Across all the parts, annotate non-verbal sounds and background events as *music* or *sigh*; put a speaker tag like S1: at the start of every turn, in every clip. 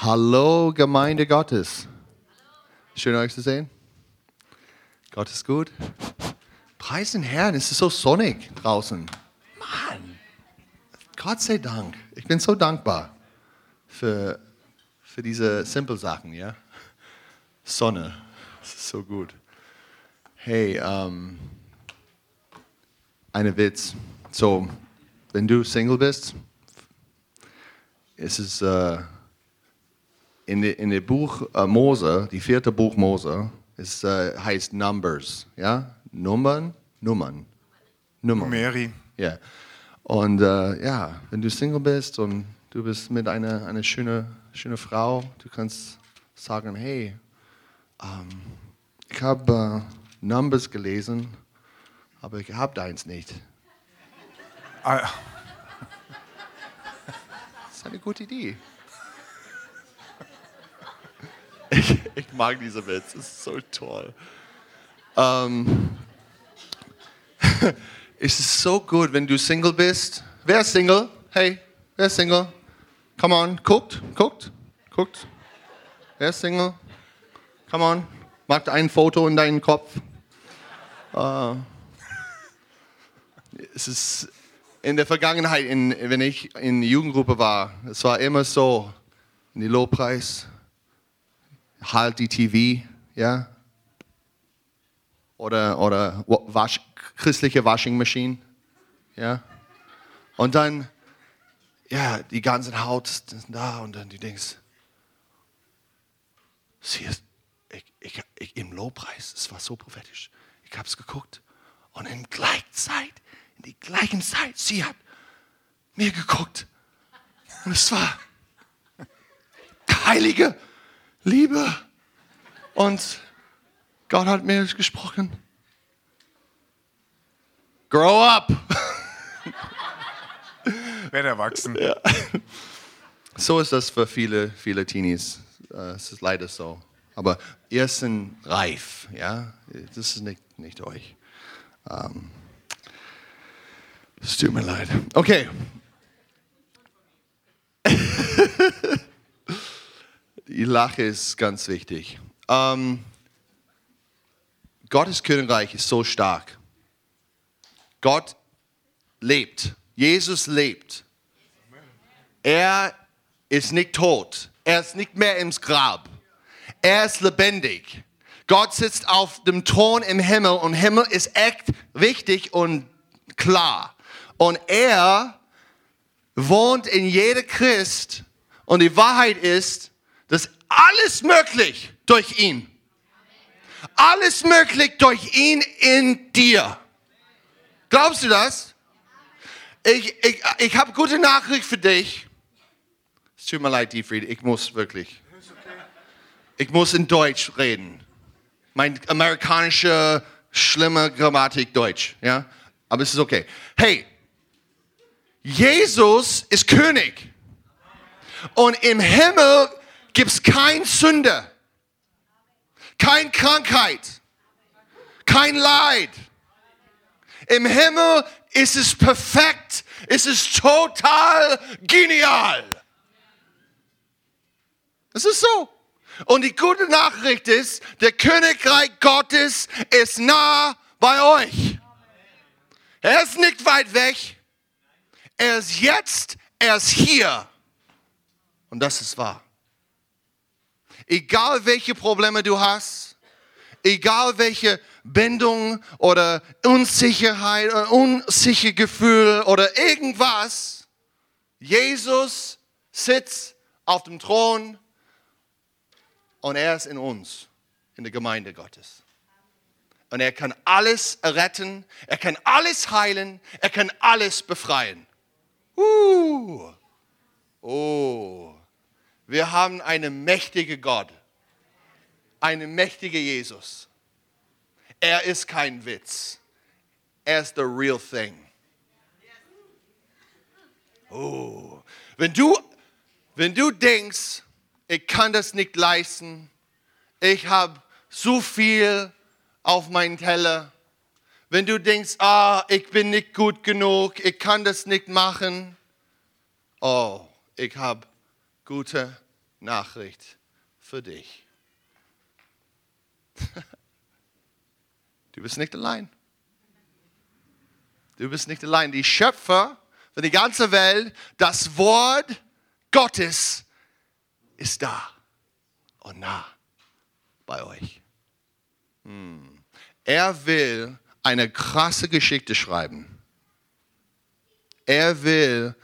S1: Hallo Gemeinde Gottes. Schön euch zu sehen. Gott ist gut. Preis den Herrn, es ist so sonnig draußen. Mann, Gott sei Dank. Ich bin so dankbar für, für diese simple Sachen, ja. Sonne, das ist so gut. Hey, ähm, eine Witz. So, wenn du Single bist, ist es äh, in dem in de Buch äh, Mose, die vierte Buch Mose, es äh, heißt Numbers, ja, Nummern, Nummern, Nummern.
S2: Mary.
S1: Ja. Und äh, ja, wenn du Single bist und du bist mit einer eine schöne, schöne Frau, du kannst sagen, hey, ähm, ich habe Numbers gelesen, aber ich habe deins nicht.
S2: Ah,
S1: Das ist eine gute Idee. Ich, ich mag diesen Witz, es ist so toll. Ähm, *laughs* es ist so gut, wenn du Single bist. Wer ist Single? Hey, wer ist Single? Come on, guckt, guckt, guckt. Wer ist Single? Come on, macht ein Foto in deinen Kopf. Äh, es ist in der Vergangenheit, in, wenn ich in der Jugendgruppe war, es war immer so, in die Lobpreis, halt die TV, ja, oder, oder wa- wasch, christliche Washing Machine, ja, und dann, ja, die ganzen Haut ist da und dann du denkst, sie ist, ich, ich, ich, im Lobpreis, es war so prophetisch, ich habe es geguckt und in gleicher Zeit, in die gleichen Zeit, sie hat mir geguckt. Und es war heilige Liebe und Gott hat mir gesprochen. Grow up. *laughs*
S2: werd erwachsen.
S1: So ist das für viele, viele Teenies. Äh, Es ist leider so. Aber ihr seid reif, ja. Das ist nicht, nicht euch. Ähm, Es tut mir leid. Okay. *laughs* Die Lache ist ganz wichtig. Ähm, Gottes Königreich ist so stark. Gott lebt. Jesus lebt. Er ist nicht tot. Er ist nicht mehr im Grab. Er ist lebendig. Gott sitzt auf dem Thron im Himmel und Himmel ist echt wichtig und klar. Und er wohnt in jeder Christ und die Wahrheit ist, dass alles möglich durch ihn. Alles möglich durch ihn in dir. Glaubst du das? Ich, ich, ich habe gute Nachricht für dich. Es tut mir leid, Diefried, ich muss wirklich. Ich muss in Deutsch reden. Mein amerikanische, schlimme Grammatik Deutsch, ja? Aber es ist okay. Hey, Jesus ist König. Und im Himmel gibt es kein Sünde, kein Krankheit, kein Leid. Im Himmel ist es perfekt, es ist total genial. Es ist so. Und die gute Nachricht ist, der Königreich Gottes ist nah bei euch. Er ist nicht weit weg. Er ist jetzt, er ist hier. Und das ist wahr. Egal welche Probleme du hast, egal welche Bindung oder Unsicherheit oder unsicher Gefühl oder irgendwas, Jesus sitzt auf dem Thron und er ist in uns, in der Gemeinde Gottes. Und er kann alles retten, er kann alles heilen, er kann alles befreien. Uh. Oh, wir haben einen mächtigen Gott, einen mächtigen Jesus. Er ist kein Witz. Er ist the real thing. Oh, wenn du, wenn du denkst, ich kann das nicht leisten, ich habe so viel auf meinen Teller. Wenn du denkst, ah, ich bin nicht gut genug, ich kann das nicht machen. Oh, ich habe gute Nachricht für dich. *laughs* Du bist nicht allein. Du bist nicht allein. Die Schöpfer für die ganze Welt, das Wort Gottes ist da und nah bei euch. Hm. Er will eine krasse Geschichte schreiben. Er will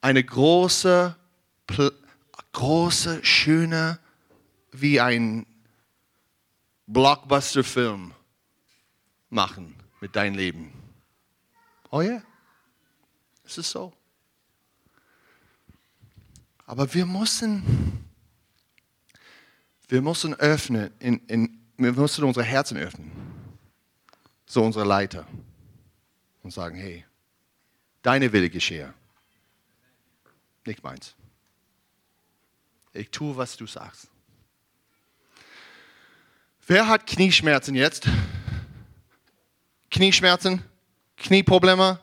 S1: eine große, große, schöne, wie ein Blockbuster-Film machen mit deinem Leben. Oh ja, es ist so. Aber wir müssen, wir müssen öffnen, in, in, wir müssen unsere Herzen öffnen. So unsere Leiter. Und sagen, hey, deine Wille geschehe. Nicht meins. Ich tue, was du sagst. Wer hat Knieschmerzen jetzt? Knieschmerzen? Knieprobleme?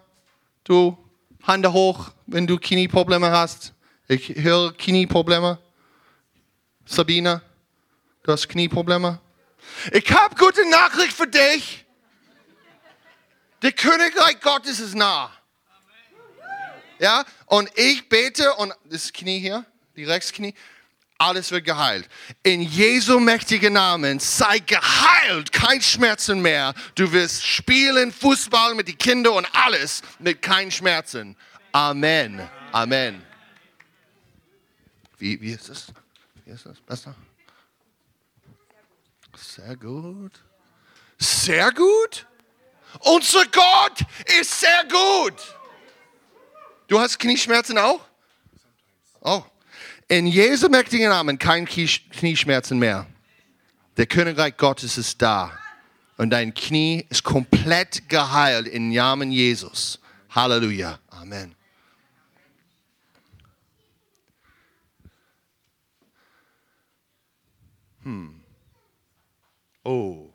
S1: Du, Hände hoch, wenn du Knieprobleme hast. Ich höre Knieprobleme. Sabine, du hast Knieprobleme. Ich habe gute Nachricht für dich. Der Königreich Gottes ist nah. Ja, und ich bete und das Knie hier, die Rechtsknie, alles wird geheilt. In Jesu mächtigen Namen sei geheilt, kein Schmerzen mehr. Du wirst spielen, Fußball mit den Kindern und alles mit keinen Schmerzen. Amen. Amen. Wie, wie ist es? Wie ist das? Besser? Sehr gut. Sehr gut? Unser Gott ist sehr gut. Du hast Knieschmerzen auch? Oh. In Jesu mächtigen Namen kein Knieschmerzen mehr. Der Königreich Gottes ist da. Und dein Knie ist komplett geheilt im Namen Jesus. Halleluja. Amen. Hm. Oh.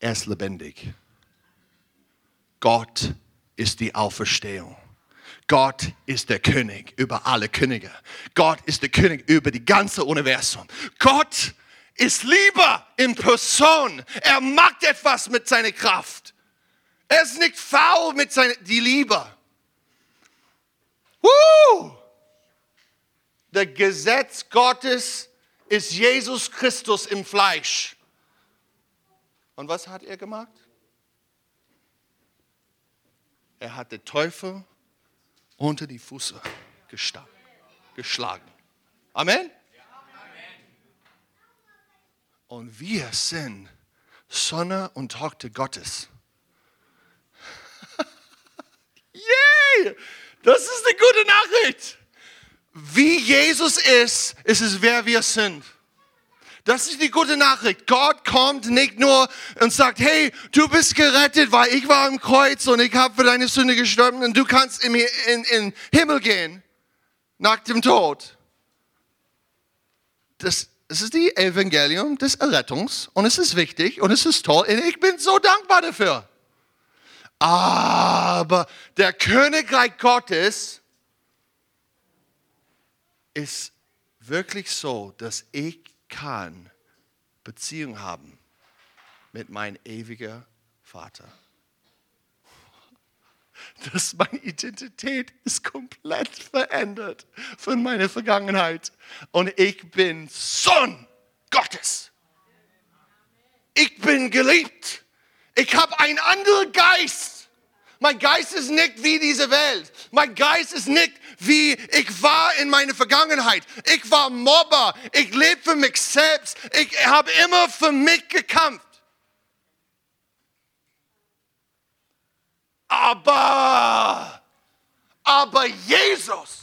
S1: Er ist lebendig. Gott ist die Auferstehung. Gott ist der König über alle Könige. Gott ist der König über die ganze Universum. Gott ist Liebe in Person. Er macht etwas mit seiner Kraft. Er ist nicht faul mit seiner die Liebe. Woo! Der Gesetz Gottes ist Jesus Christus im Fleisch. Und was hat er gemacht? Er hat den Teufel unter die Füße geschlagen. Amen? Und wir sind Sonne und Tochter Gottes. *laughs* Yay! Das ist eine gute Nachricht. Wie Jesus ist, ist es, wer wir sind. Das ist die gute Nachricht. Gott kommt nicht nur und sagt, hey, du bist gerettet, weil ich war im Kreuz und ich habe für deine Sünde gestorben und du kannst in den Himmel gehen nach dem Tod. Das, das ist die Evangelium des Errettungs und es ist wichtig und es ist toll und ich bin so dankbar dafür. Aber der Königreich Gottes ist wirklich so, dass ich kann Beziehung haben mit meinem ewigen Vater. Dass meine Identität ist komplett verändert von meiner Vergangenheit. Und ich bin Sohn Gottes. Ich bin geliebt. Ich habe einen anderen Geist. Mein Geist ist nicht wie diese Welt. Mein Geist ist nicht wie ich war in meiner Vergangenheit. Ich war Mobber. Ich lebe für mich selbst. Ich habe immer für mich gekämpft. Aber, aber Jesus,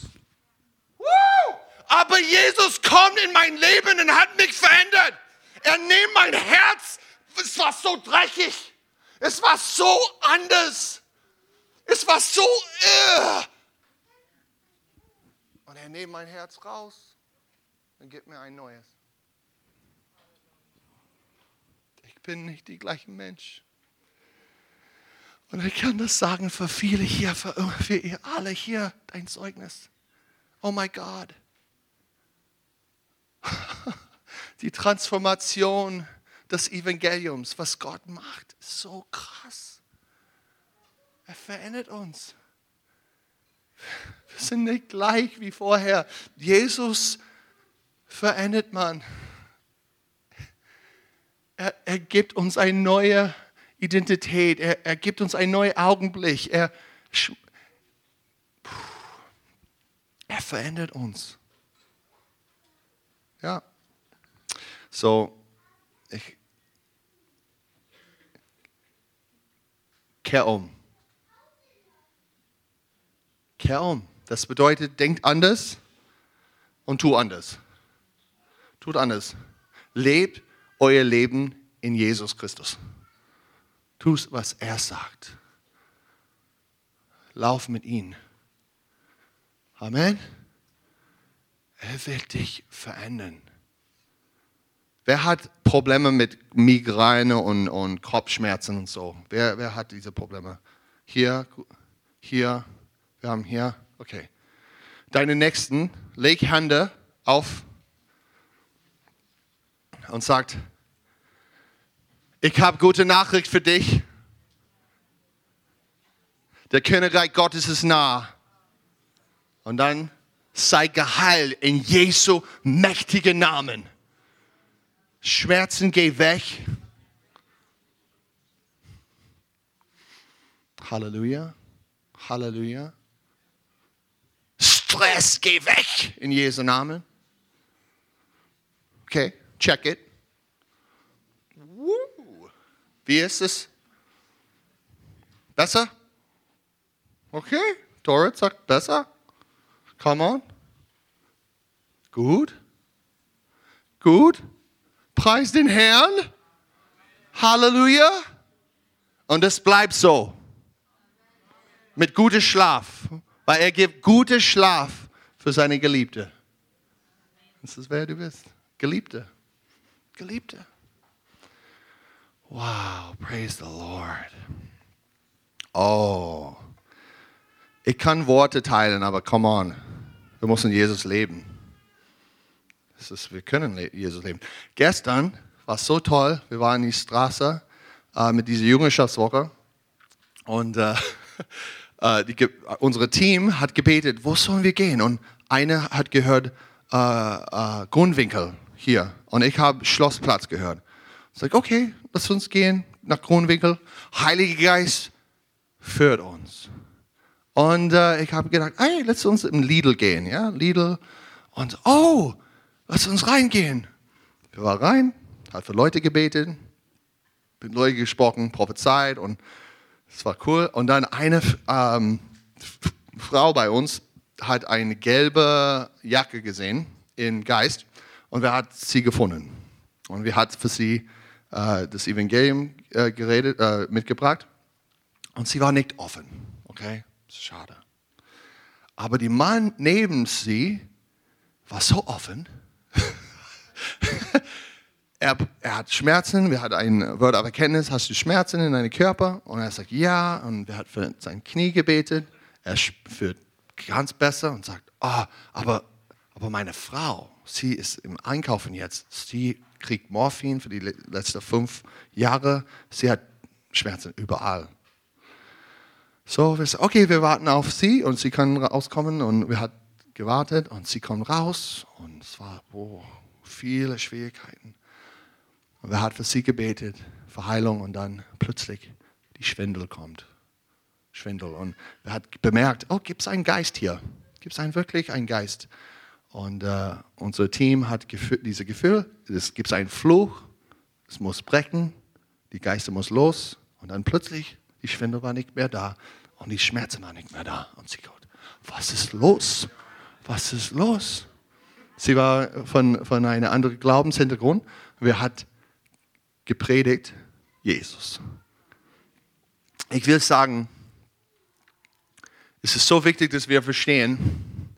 S1: woo, aber Jesus kommt in mein Leben und hat mich verändert. Er nimmt mein Herz. Es war so dreckig. Es war so anders. Es war so. Uh. Und er nimmt mein Herz raus und gibt mir ein neues. Ich bin nicht die gleiche Mensch. Und ich kann das sagen für viele hier, für, für ihr alle hier, dein Zeugnis. Oh mein Gott. *laughs* Die Transformation des Evangeliums, was Gott macht, ist so krass. Er verändert uns. Wir sind nicht gleich wie vorher. Jesus verändert man. Er, er gibt uns eine neue Identität. Er, er gibt uns einen neuen Augenblick. Er, er verändert uns. Ja. So, ich kehr um. Kehr. Das bedeutet, denkt anders und tu anders. Tut anders. Lebt euer Leben in Jesus Christus. Tu, was er sagt. Lauf mit ihm. Amen. Er will dich verändern. Wer hat Probleme mit Migräne und, und Kopfschmerzen und so? Wer, wer hat diese Probleme? Hier, hier, wir haben hier, okay. Deine Nächsten, leg Hände auf und sagt, ich habe gute Nachricht für dich. Der Königreich Gottes ist nah. Und dann sei geheilt in Jesu mächtigen Namen. Schmerzen geh weg. Halleluja. Halleluja. Stress geh weg in Jesu Namen. Okay, check it. Wie ist es? Besser? Okay, Dorit sagt besser. Come on. Gut. Gut. Preis den Herrn. Halleluja. Und es bleibt so. Mit gutem Schlaf. Weil er gibt guten Schlaf für seine Geliebte. Das ist, wer du bist. Geliebte. Geliebte. Wow, praise the Lord. Oh. Ich kann Worte teilen, aber come on. Wir müssen Jesus leben. Das ist, wir können Jesus leben. Gestern war es so toll. Wir waren in die Straße äh, mit dieser Jüngerschaftswoche und äh, *laughs* äh, die, unsere Team hat gebetet, wo sollen wir gehen? Und einer hat gehört äh, äh, Grundwinkel hier und ich habe Schlossplatz gehört. Ich sage, okay, lass uns gehen nach Grundwinkel. Heiliger Geist führt uns. Und äh, ich habe gedacht, hey, lass uns im Lidl gehen, ja, Lidl. Und oh, lass uns reingehen. Wir waren rein, hat für Leute gebetet, mit Leuten gesprochen, prophezeit und es war cool. Und dann eine ähm, Frau bei uns hat eine gelbe Jacke gesehen im Geist und wir hat sie gefunden. Und wir hat für sie äh, das Evangelium äh, geredet, äh, mitgebracht und sie war nicht offen. Okay, schade. Aber die Mann neben sie war so offen. *laughs* er, er, hat Schmerzen, wir hatten ein Wort of Erkenntnis, hast du Schmerzen in deinem Körper? Und er sagt ja, und er hat für sein Knie gebetet. Er spürt ganz besser und sagt, oh, aber, aber meine Frau, sie ist im Einkaufen jetzt, sie kriegt Morphin für die letzten fünf Jahre. Sie hat Schmerzen überall. So, wir sagen, okay, wir warten auf sie und sie können rauskommen und wir haben gewartet und sie kommen raus und es war oh, viele Schwierigkeiten. Und wir haben für sie gebetet, für Heilung und dann plötzlich die Schwindel kommt. Schwindel. Und wir haben bemerkt, oh, gibt es einen Geist hier? Gibt es wirklich einen Geist? Und äh, unser Team hat dieses Gefühl, es gibt einen Fluch, es muss brechen, die Geister muss los und dann plötzlich, die Schwindel war nicht mehr da und die Schmerzen waren nicht mehr da. Und sie sagt, was ist los? Was ist los? Sie war von, von einem anderen Glaubenshintergrund. Wer hat gepredigt? Jesus. Ich will sagen, es ist so wichtig, dass wir verstehen,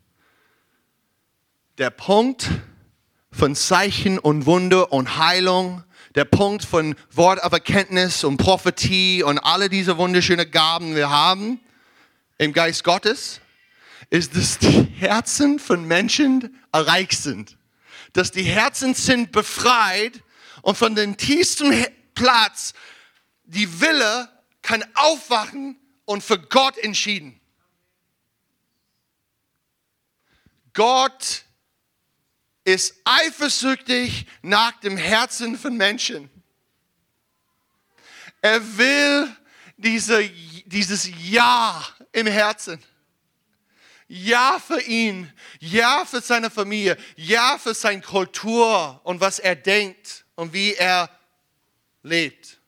S1: der Punkt von Zeichen und Wunder und Heilung, der Punkt von Wort of Erkenntnis und Prophetie und alle diese wunderschönen Gaben wir haben im Geist Gottes, ist, dass die Herzen von Menschen erreicht sind. dass die Herzen sind befreit und von dem tiefsten Platz die Wille kann aufwachen und für Gott entschieden. Gott ist eifersüchtig nach dem Herzen von Menschen. Er will diese, dieses Ja im Herzen. Ja für ihn, ja für seine Familie, ja für seine Kultur und was er denkt und wie er lebt.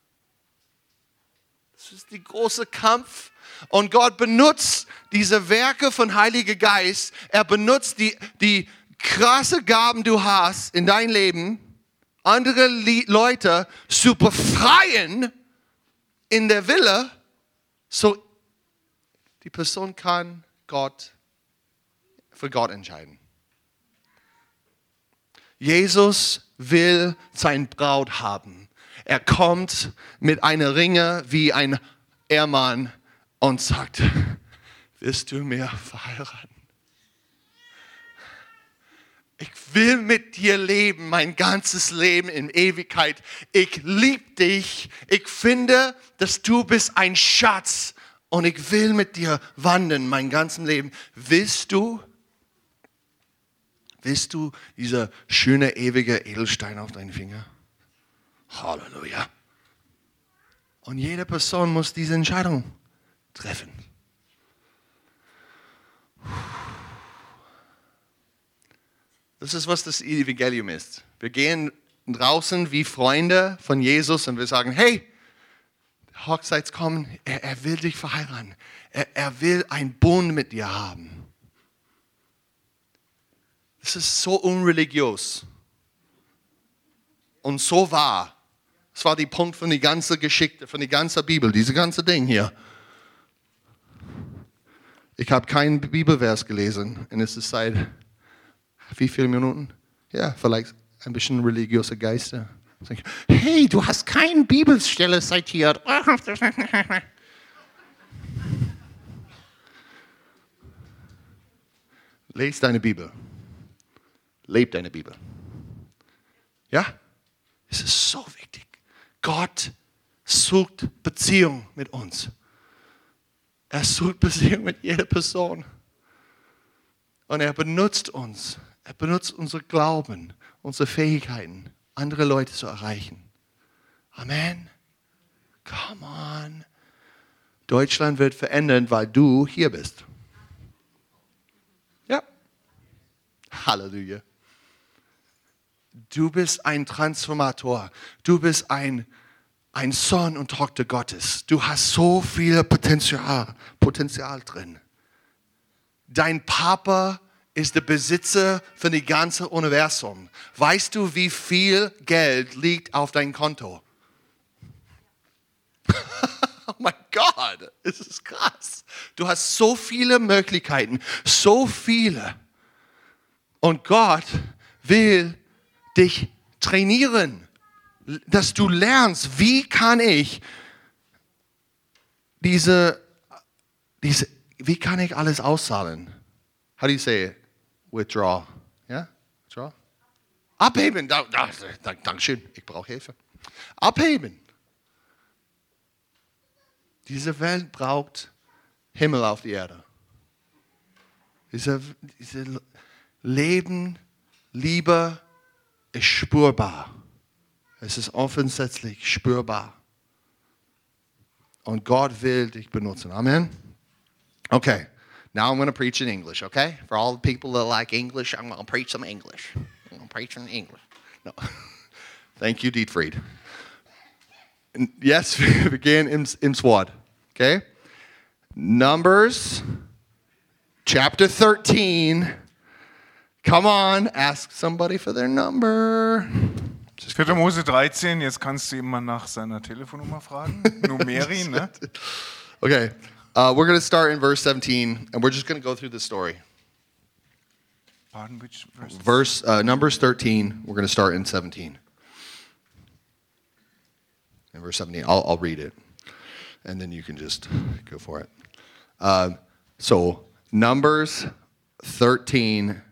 S1: Das ist die große Kampf. Und Gott benutzt diese Werke von Heiliger Geist. Er benutzt die, die krasse Gaben, du hast in dein Leben, andere Leute zu befreien in der Wille, so die Person kann Gott für Gott entscheiden. Jesus will sein Braut haben. Er kommt mit einer Ringe wie ein Ehrmann und sagt, wirst du mir verheiraten? Ich will mit dir leben, mein ganzes Leben in Ewigkeit. Ich liebe dich. Ich finde, dass du bist ein Schatz und ich will mit dir wandern mein ganzes Leben. Willst du? Willst du dieser schöne ewige Edelstein auf deinen Finger? Halleluja. Und jede Person muss diese Entscheidung treffen. Das ist, was das Evangelium ist. Wir gehen draußen wie Freunde von Jesus und wir sagen, hey, Hochzeitskommen, er, er will dich verheiraten. Er, er will einen Bund mit dir haben. Das ist so unreligiös und so wahr. Das war der Punkt von der ganzen Geschichte, von der ganzen Bibel, diese ganze Ding hier. Ich habe keinen Bibelvers gelesen und es ist seit wie viele Minuten? Ja, vielleicht ein bisschen religiöse Geister. Hey, du hast keine Bibelstelle zitiert. Lies *laughs* deine Bibel. Leb deine Bibel. Ja? Es ist so wichtig. Gott sucht Beziehung mit uns. Er sucht Beziehung mit jeder Person. Und er benutzt uns. Er benutzt unser Glauben, unsere Fähigkeiten, andere Leute zu erreichen. Amen. Come on. Deutschland wird verändern, weil du hier bist. Ja. Halleluja. Du bist ein Transformator. Du bist ein, ein Sohn und Tochter Gottes. Du hast so viel Potenzial, Potenzial drin. Dein Papa ist der Besitzer von dem ganzen Universum. Weißt du, wie viel Geld liegt auf dein Konto? *laughs* oh mein Gott, es ist krass. Du hast so viele Möglichkeiten, so viele. Und Gott will dich trainieren, dass du lernst, wie kann ich diese, diese wie kann ich alles auszahlen? How do you say it? Withdraw. Ja? Withdraw? Abheben. Da, da, da, Dankeschön. Ich brauche Hilfe. Abheben. Diese Welt braucht Himmel auf die Erde. Diese, diese Leben, Liebe ist spürbar. Es ist offensichtlich spürbar. Und Gott will dich benutzen. Amen. Okay, now I'm going to preach in English, okay? For all the people that like English, I'm going to preach some English. I'm going to preach in English. No. *laughs* Thank you, Dietfried. Yes, *laughs* gehen ins, ins Wort, okay? Numbers chapter 13. Come on, ask somebody for their number.
S2: 4. Mose 13, jetzt kannst du ihn mal nach seiner Telefonnummer fragen. Numeri, *laughs* ne?
S1: Okay, uh, we're going to start in verse 17, and we're just going to go through the story.
S2: Pardon, which verse?
S1: Verse uh, Numbers 13. We're going to start in 17. In verse 17, I'll, I'll read it, and then you can just go for it. Uh, so Numbers 13,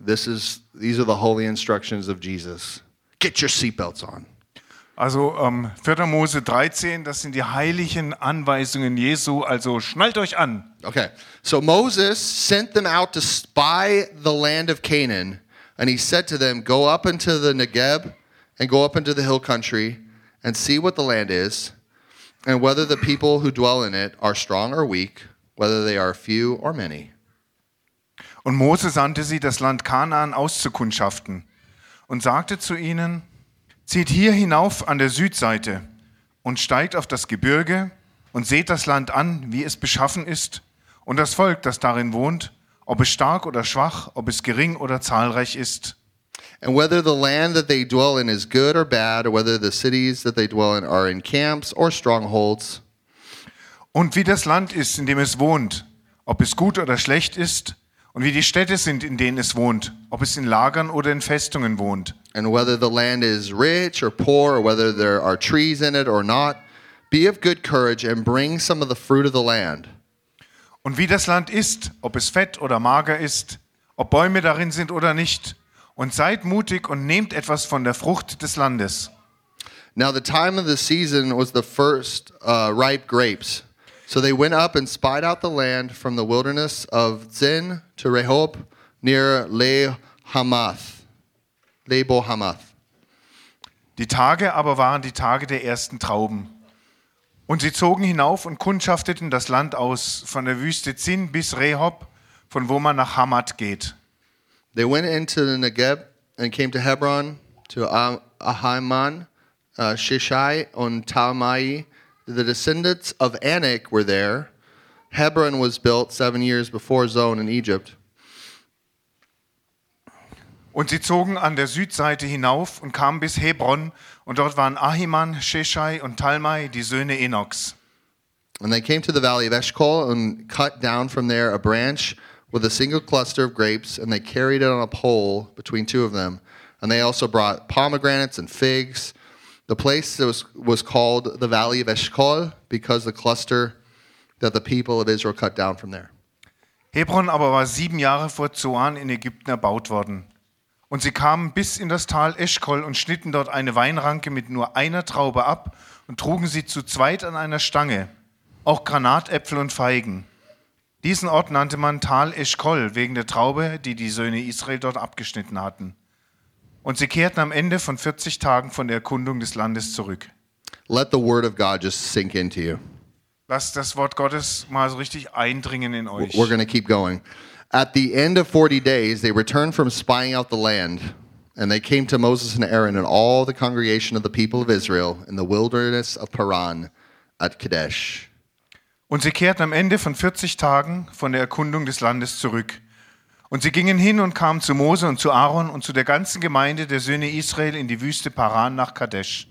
S1: This is these are the holy instructions of Jesus. Get your seatbelts on.
S2: Also ähm, 4. Mose 13, das sind die heiligen Anweisungen Jesu, also schnallt euch an.
S1: Okay. So Moses sent them out to spy the land of Canaan, and he said to them, Go up into the Negeb and go up into the hill country and see what the land is, and whether the people who dwell in it are strong or weak, whether they are few or many.
S2: Und Mose sandte sie, das Land Kanaan auszukundschaften und sagte zu ihnen, zieht hier hinauf an der Südseite und steigt auf das Gebirge und seht das Land an, wie es beschaffen ist, und das Volk, das darin wohnt, ob es stark oder schwach, ob es gering oder zahlreich ist.
S1: And whether the land that they dwell in is good or bad, or whether the cities that they dwell in are in camps or strongholds.
S2: Und wie das Land ist, in dem es wohnt, ob es gut oder schlecht ist, und wie die Städte sind, in denen es wohnt, ob es in Lagern oder in Festungen wohnt.
S1: And whether the land is rich or poor, or whether there are trees in it or not, be of good courage and bring some of the fruit of the land.
S2: Und wie das Land ist, ob es fett oder mager ist, ob Bäume darin sind oder nicht, und seid mutig und nehmt etwas von der Frucht des Landes.
S1: Now the time of the season was the first uh, ripe grapes. So they went up and spied out the land from the wilderness of Zin to Rehob near Lehamath. Lebohamath.
S2: Die Tage aber waren die Tage der ersten Trauben. Und sie zogen hinauf und kundschafteten das Land aus, von der Wüste Zin bis Rehob, von wo man nach Hamad geht.
S1: They went into the Negeb and came to Hebron, to Ah- Ahiman, uh, Shishai, and Talmai. The descendants of Anak were there. Hebron was built seven years before Zone in Egypt.
S2: Und sie zogen an der Südseite hinauf und kamen bis Hebron, und dort waren Ahiman, Sheshai und Talmai, die Söhne Enochs.
S1: And they came to the valley of Eshcol and cut down from there a branch with a single cluster of grapes, and they carried it on a pole between two of them. And they also brought pomegranates and figs. The place was, was called the valley of Eshcol because the cluster that the people of Israel cut down from there.
S2: Hebron aber war sieben Jahre vor Zoan in Ägypten erbaut worden. Und sie kamen bis in das Tal Eschkol und schnitten dort eine Weinranke mit nur einer Traube ab und trugen sie zu zweit an einer Stange, auch Granatäpfel und Feigen. Diesen Ort nannte man Tal Eschkol wegen der Traube, die die Söhne Israel dort abgeschnitten hatten. Und sie kehrten am Ende von 40 Tagen von der Erkundung des Landes zurück.
S1: Let the word of God just sink into you.
S2: Lasst das Wort Gottes mal so richtig eindringen in euch.
S1: We're going to keep going. At the end of 40 days, they returned from spying out the land, and they came to Moses and Aaron and all the congregation of the people of Israel in the wilderness of Paran at Kadesh.
S2: Und sie kehrten am Ende von 40 Tagen von der Erkundung des Landes zurück. Und sie gingen hin und kamen zu Mose und zu Aaron und zu der ganzen Gemeinde der Söhne Israel in die Wüste Paran nach Kadesh.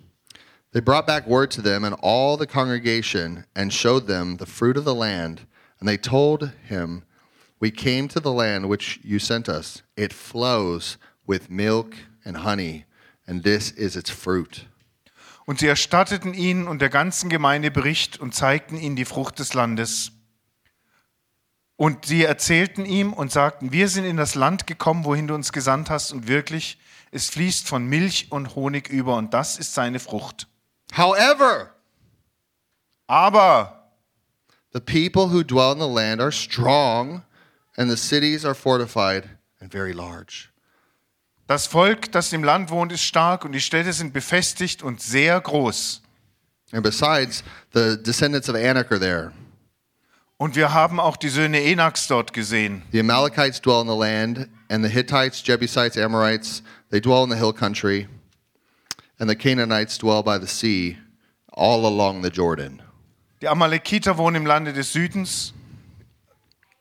S1: They brought back word to them and all the congregation and showed them the fruit of the land. And they told him, We came to the land which you sent us. It flows with milk and honey, and this is its fruit.
S2: Und sie erstatteten ihnen und der ganzen Gemeinde Bericht und zeigten ihnen die Frucht des Landes. Und sie erzählten ihm und sagten, wir sind in das Land gekommen, wohin du uns gesandt hast, und wirklich, es fließt von Milch und Honig über, und das ist seine Frucht.
S1: However,
S2: Aber
S1: The people who dwell in the land are strong, and the cities are fortified and very large.
S2: Das Volk, das im Land wohnt, ist stark und die Städte sind befestigt und sehr groß.
S1: And besides, the descendants of Anak are there.
S2: Und wir haben auch die Söhne Enaks dort gesehen.
S1: The Amalekites dwell in the land, and the Hittites, Jebusites, Amorites, they dwell in the hill country, and the Canaanites dwell by the sea, all along the Jordan.
S2: Die Amalekiter wohnen im Lande des Südens.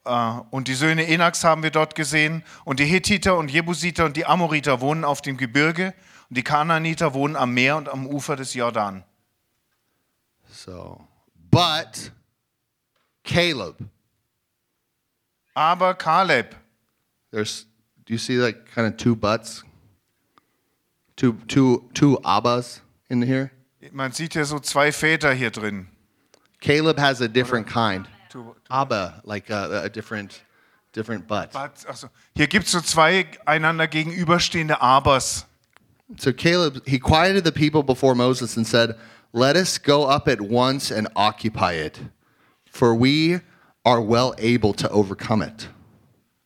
S2: äh, Und die Söhne Enaks haben wir dort gesehen. Und die Hethiter und Jebusiter und die Amoriter wohnen auf dem Gebirge. Und die Kanaaniter wohnen am Meer und am Ufer des Jordan.
S1: So, but Caleb,
S2: Abba Caleb.
S1: there's, do you see like kind of two butts? Two, two, two Abbas in here?
S2: man sieht hier so zwei Väter hier drin.
S1: Caleb has a different kind. Abba, like a, a different different buts.
S2: But, also, hier gibt es so zwei einander gegenüberstehende Abers.
S1: So Caleb, he quieted the people before Moses and said, Let us go up at once and occupy it, for we are well able to overcome it.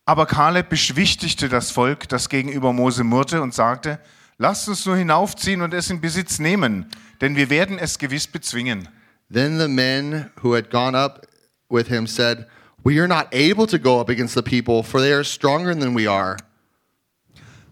S2: Aber Kaleb beschwichtigte das Volk, das gegenüber Mose murrte, und sagte, lasst uns nur hinaufziehen und es in Besitz nehmen, denn wir werden es gewiss bezwingen.
S1: Then the men who had gone up with him said, We are not able to go up against the people, for they are stronger than we are.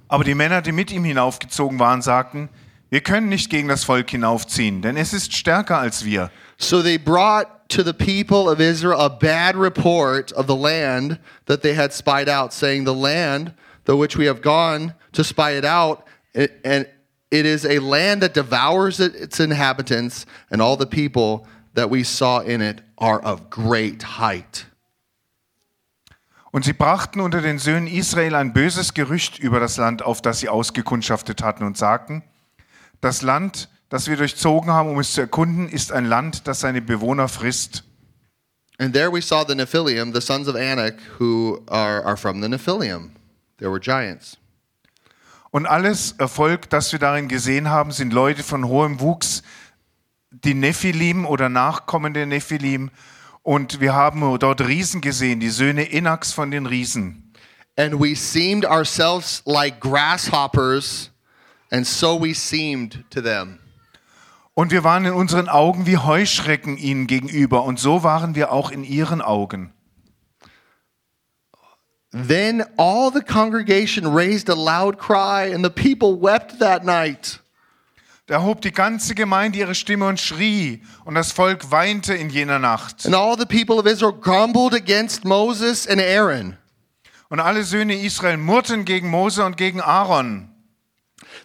S2: Aber die Männer, die mit ihm hinaufgezogen waren, sagten, wir können nicht gegen das Volk hinaufziehen, denn es ist stärker als wir.
S1: So they brought to the people of Israel a bad report of the land that they had spied out, saying, The land, though which we have gone to spy it out, it, and it is a land that devours its inhabitants, and all the people that we saw in it are of great height.
S2: Und sie brachten unter den Söhnen Israel ein böses Gerücht über das Land, auf das sie ausgekundschaftet hatten, und sagten, das Land, das wir durchzogen haben, um es zu erkunden, ist ein Land, das seine Bewohner frisst.
S1: And there we saw the Nephilim, the sons of Anak, who are, are from the Nephilim. There were giants.
S2: Und alles Erfolg, das wir darin gesehen haben, sind Leute von hohem Wuchs, die Nephilim oder Nachkommen der Nephilim. Und wir haben dort Riesen gesehen, die Söhne Enaks von den Riesen.
S1: And we seemed ourselves like grasshoppers, and so we seemed to them.
S2: Und wir waren in unseren Augen wie Heuschrecken ihnen gegenüber. Und so waren wir auch in ihren Augen.
S1: Then all the congregation raised a loud cry, and the people wept that night.
S2: Da hob die ganze Gemeinde ihre Stimme und schrie, und das Volk weinte in jener Nacht.
S1: And all the people of Israel grumbled against Moses and Aaron.
S2: Und alle Söhne Israel murrten gegen Mose und gegen Aaron.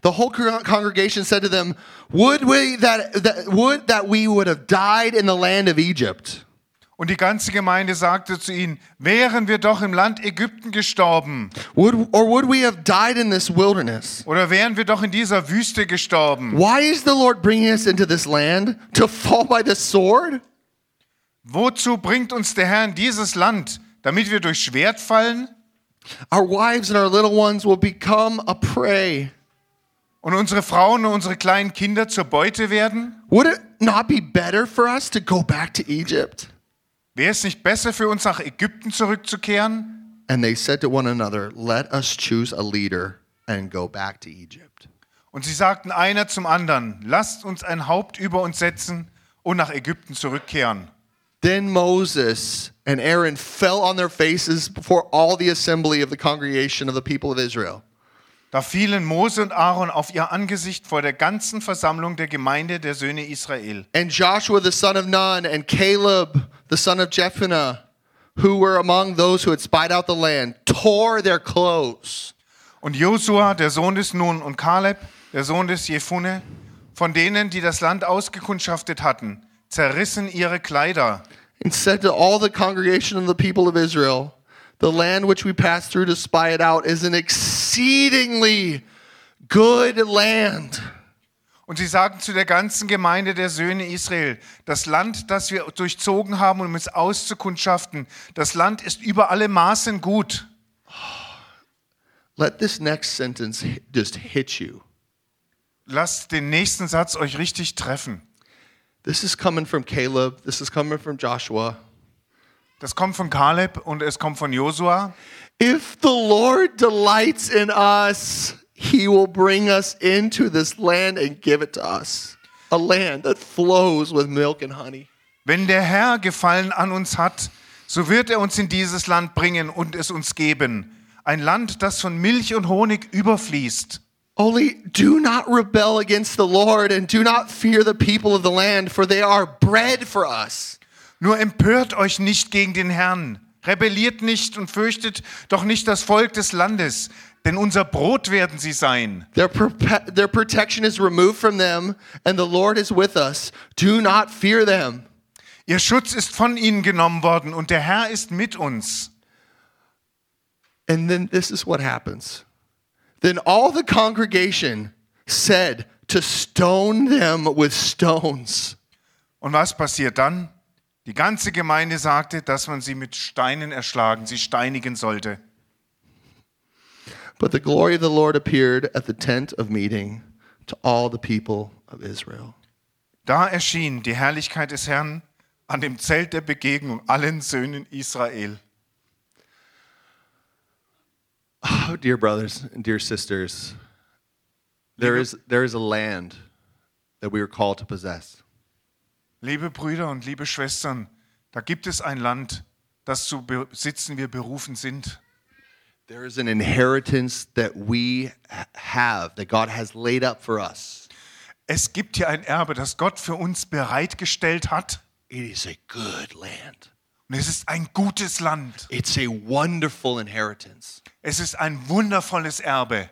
S1: The whole congregation said to them, "Would we that, that would that we would have died in the land of Egypt."
S2: Und die ganze Gemeinde sagte zu ihnen, wären wir doch im Land Ägypten gestorben,
S1: Would or would we have died in this wilderness?
S2: oder wären wir doch in dieser Wüste gestorben.
S1: Why is the Lord bringing us into this land to fall by the sword?
S2: Wozu bringt uns der Herr in dieses Land, damit wir durch Schwert fallen
S1: Our wives and our little ones will become a prey.
S2: Und unsere Frauen und unsere kleinen Kinder zur Beute werden?
S1: Would it not be better for us to go back to Egypt?
S2: Wäre es nicht besser für uns nach Ägypten zurückzukehren?
S1: And they said to one another, Let us choose a leader and go back to Egypt.
S2: Und sie sagten einer zum anderen, lasst uns ein Haupt über uns setzen und nach Ägypten zurückkehren.
S1: Then Moses and Aaron fell on their faces before all the assembly of the congregation of the people of Israel.
S2: Da fielen Mose und Aaron auf ihr Angesicht vor der ganzen Versammlung der Gemeinde der Söhne Israel.
S1: And Joshua the son of Nun and Caleb the son of Jephunneh, who were among those who had spied out the land, tore their clothes.
S2: Und Josua, der Sohn des Nun, und Kaleb, der Sohn des Jephunneh, von denen, die das Land ausgekundschaftet hatten, zerrissen ihre Kleider
S1: and said to all the congregation of the people of Israel, The land which we passed through to spy it out is an exceedingly good land.
S2: Und sie sagten zu der ganzen Gemeinde der Söhne Israel, das Land, das wir durchzogen haben, um es auszukundschaften, das Land ist über alle Maßen gut.
S1: Let this next sentence just hit you.
S2: Lasst den nächsten Satz euch richtig treffen.
S1: This is coming from Caleb. This is coming from Joshua.
S2: Das kommt von Kaleb und es kommt von Josua.
S1: If the Lord delights in us, he will bring us into this land and give it to us. A land that flows with milk and honey.
S2: Wenn der Herr Gefallen an uns hat, so wird er uns in dieses Land bringen und es uns geben. Ein Land, das von Milch und Honig überfließt.
S1: Only do not rebel against the Lord and do not fear the people of the land, for they are bread for us.
S2: Nur empört euch nicht gegen den Herrn. Rebelliert nicht und fürchtet doch nicht das Volk des Landes, denn unser Brot werden sie sein.
S1: Their, their protection is removed from them, and the Lord is with us. Do not fear them.
S2: Ihr Schutz ist von ihnen genommen worden und der Herr ist mit uns.
S1: And then this is what happens. Then all the congregation said to stone them with stones.
S2: Und was passiert dann? Die ganze Gemeinde sagte, dass man sie mit Steinen erschlagen, sie steinigen sollte.
S1: But the glory of the Lord appeared at the tent of meeting to all the people of Israel.
S2: Da erschien die Herrlichkeit des Herrn an dem Zelt der Begegnung allen Söhnen Israel.
S1: Oh, dear brothers and dear sisters, there is, there is a land that we are called to possess.
S2: Liebe Brüder und liebe Schwestern, da gibt es ein Land, das zu besitzen wir berufen sind.
S1: There is an inheritance that we ha- have, that God has laid up for us.
S2: Es gibt hier ein Erbe, das Gott für uns bereitgestellt hat.
S1: It is a good land.
S2: Und es ist ein gutes Land.
S1: It's a wonderful inheritance.
S2: Es ist ein wundervolles Erbe.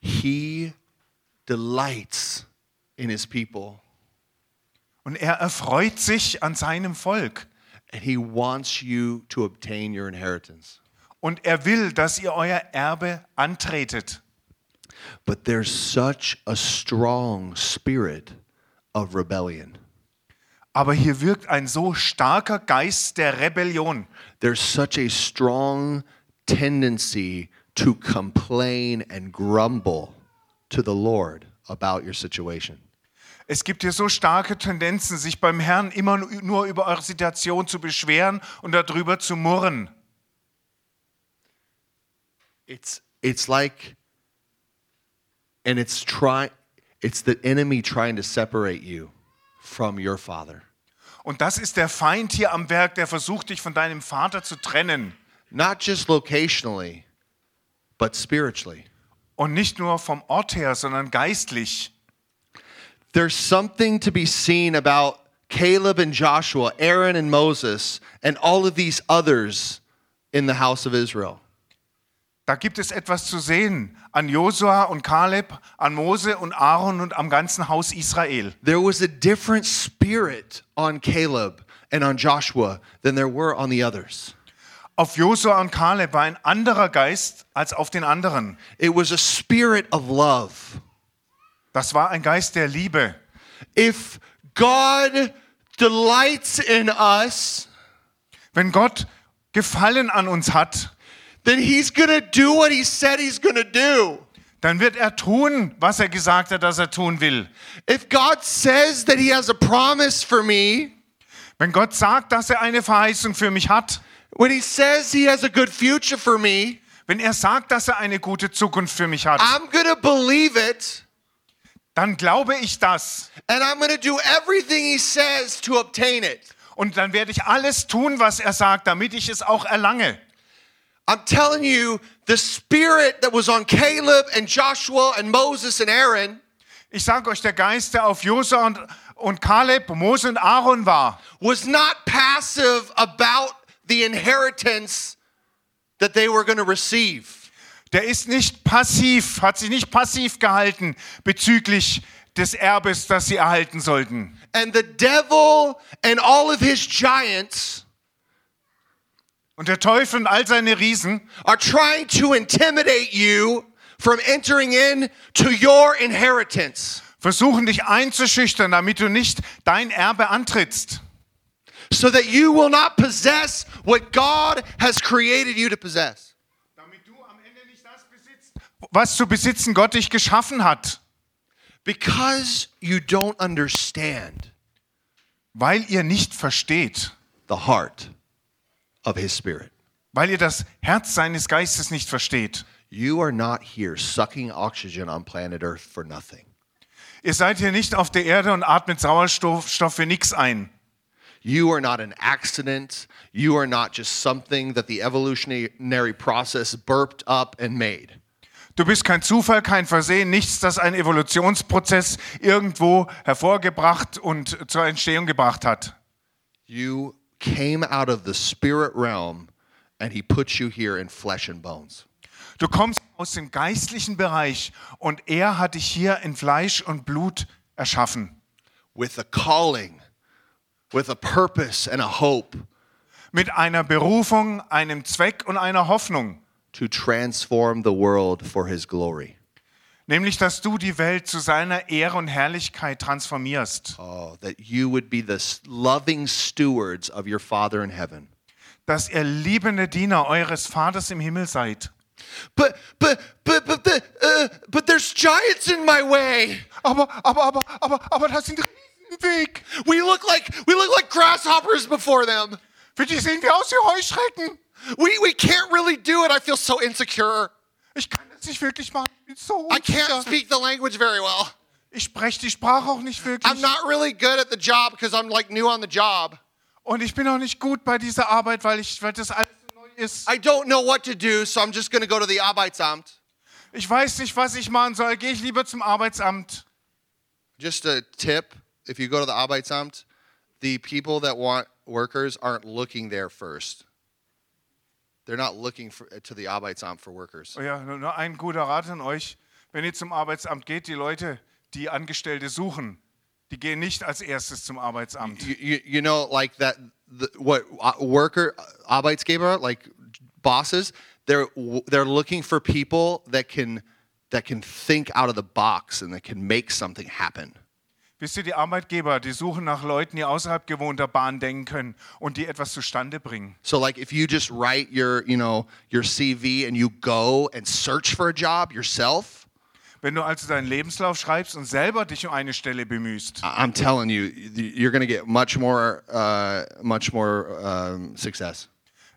S1: He delights in his people,
S2: Und er erfreut sich an seinem Volk.
S1: and he wants you to obtain your inheritance.
S2: Und er will, dass ihr euer Erbe antretet.
S1: But there's such a strong spirit of rebellion.
S2: Aber hier wirkt ein so starker Geist der Rebellion.
S1: There's such a strong tendency to complain and grumble to the Lord about your situation.
S2: Es gibt hier so starke Tendenzen, sich beim Herrn immer nur über eure Situation zu beschweren und darüber zu murren.
S1: It's it's like and it's try it's the enemy trying to separate you from your father.
S2: Und das ist der Feind hier am Werk, der versucht, dich von deinem Vater zu trennen.
S1: Not just locationally, but spiritually.
S2: Und nicht nur vom Ort her, sondern geistlich.
S1: There's something to be seen about Caleb and Joshua, Aaron and Moses, and all of these others in the house of Israel.
S2: Da gibt es etwas zu sehen an Josua und Kaleb, an Mose und Aaron und am ganzen Haus Israel.
S1: There was a different spirit on Caleb and on Joshua than there were on the others.
S2: Auf Josua und Kaleb war ein anderer Geist als auf den anderen.
S1: It was a spirit of love.
S2: Das war ein Geist der Liebe.
S1: If God delights in us,
S2: Wenn Gott Gefallen an uns hat,
S1: then he's to do what he said he's to do.
S2: dann wird er tun, was er gesagt hat, dass er tun will.
S1: If God says that he has a promise for me,
S2: Wenn Gott sagt, dass er eine Verheißung für mich hat,
S1: when he says he has a good future for me,
S2: wenn er sagt, dass er eine gute Zukunft für mich hat,
S1: I'm to believe it
S2: dann glaube ich das.
S1: and I'm going to do everything he says to obtain it.
S2: Und dann werde ich alles tun, was er sagt, damit ich es auch erlange.
S1: I'm telling you, the spirit that was on Caleb and Joshua and Moses and Aaron
S2: Ich sage euch, der Geist, der auf Josua und, und Kaleb, Mose und Aaron war,
S1: was not passive about the inheritance that they were going to receive.
S2: Der ist nicht passiv, hat sich nicht passiv gehalten bezüglich des Erbes, das sie erhalten sollten.
S1: And the devil and all of his giants
S2: Und der Teufel und all seine Riesen
S1: are trying to intimidate you from entering in to your inheritance
S2: versuchen dich einzuschüchtern, damit du nicht dein Erbe antrittst,
S1: so that you will not possess what God has created you to possess.
S2: damit du am Ende nicht das besitzt, was zu besitzen Gott dich geschaffen hat,
S1: Because you don't understand
S2: weil ihr nicht versteht,
S1: the heart of his spirit.
S2: weil ihr das Herz seines Geistes nicht versteht.
S1: You are not here sucking oxygen on planet Earth for nothing.
S2: Ihr seid hier nicht auf der Erde und atmet Sauerstoff Stoff für nichts ein.
S1: You are not an accident. You are not just something that the evolutionary process burped up and made.
S2: Du bist kein Zufall, kein Versehen, nichts, das ein Evolutionsprozess irgendwo hervorgebracht und zur Entstehung gebracht hat.
S1: You came out of the spirit realm and he put you here in flesh and bones.
S2: Du kommst aus dem geistlichen Bereich und er hat dich hier in Fleisch und Blut erschaffen.
S1: With a calling, with a purpose and a hope
S2: Mit einer Berufung, einem Zweck und einer Hoffnung,
S1: to transform the world for his glory.
S2: Nämlich, dass du die Welt zu seiner Ehre und Herrlichkeit transformierst.
S1: Oh, that you would be the loving stewards of your Father in heaven.
S2: Dass ihr liebende Diener eures Vaters im Himmel seid.
S1: But but but but the, uh, but there's giants in my way.
S2: Aber, aber, aber, aber, aber das sind Riesen im Weg.
S1: We look like we look like grasshoppers before them.
S2: Für die sehen wir aus wie Heuschrecken.
S1: We we can't really do it. I feel so insecure.
S2: Ich kann das nicht wirklich machen. Ich bin so
S1: I can't speak the language very well.
S2: Ich spreche die Sprache auch nicht wirklich.
S1: I'm not really good at the job because I'm like new on the job.
S2: Und ich bin auch nicht gut bei dieser Arbeit, weil, ich, weil das alles so neu ist.
S1: I don't know what to do, so I'm just going to go to the Arbeitsamt.
S2: Ich weiß nicht, was ich machen soll. Gehe ich lieber zum Arbeitsamt.
S1: Just a tip, if you go to the Arbeitsamt, the people that want workers aren't looking there first. They're not looking for, to the Arbeitsamt for workers.
S2: Oh ja, nur ein guter Rat an euch. Wenn ihr zum Arbeitsamt geht, die Leute, die Angestellte suchen, die gehen nicht als erstes zum Arbeitsamt.
S1: You, you, you know, like that, the, what uh, worker, Arbeitsgeber, like bosses, they're, they're looking for people that can, that can think out of the box and that can make something happen.
S2: Wisst ihr, die Arbeitgeber, die suchen nach Leuten, die außerhalb gewohnter Bahn denken können und die etwas zustande bringen.
S1: So like if you just write your, you know, your CV and you go and search for a job yourself,
S2: Wenn du also deinen Lebenslauf schreibst und selber dich um eine Stelle bemühst,
S1: I'm telling you, you're going to get much more, uh, much more um, success.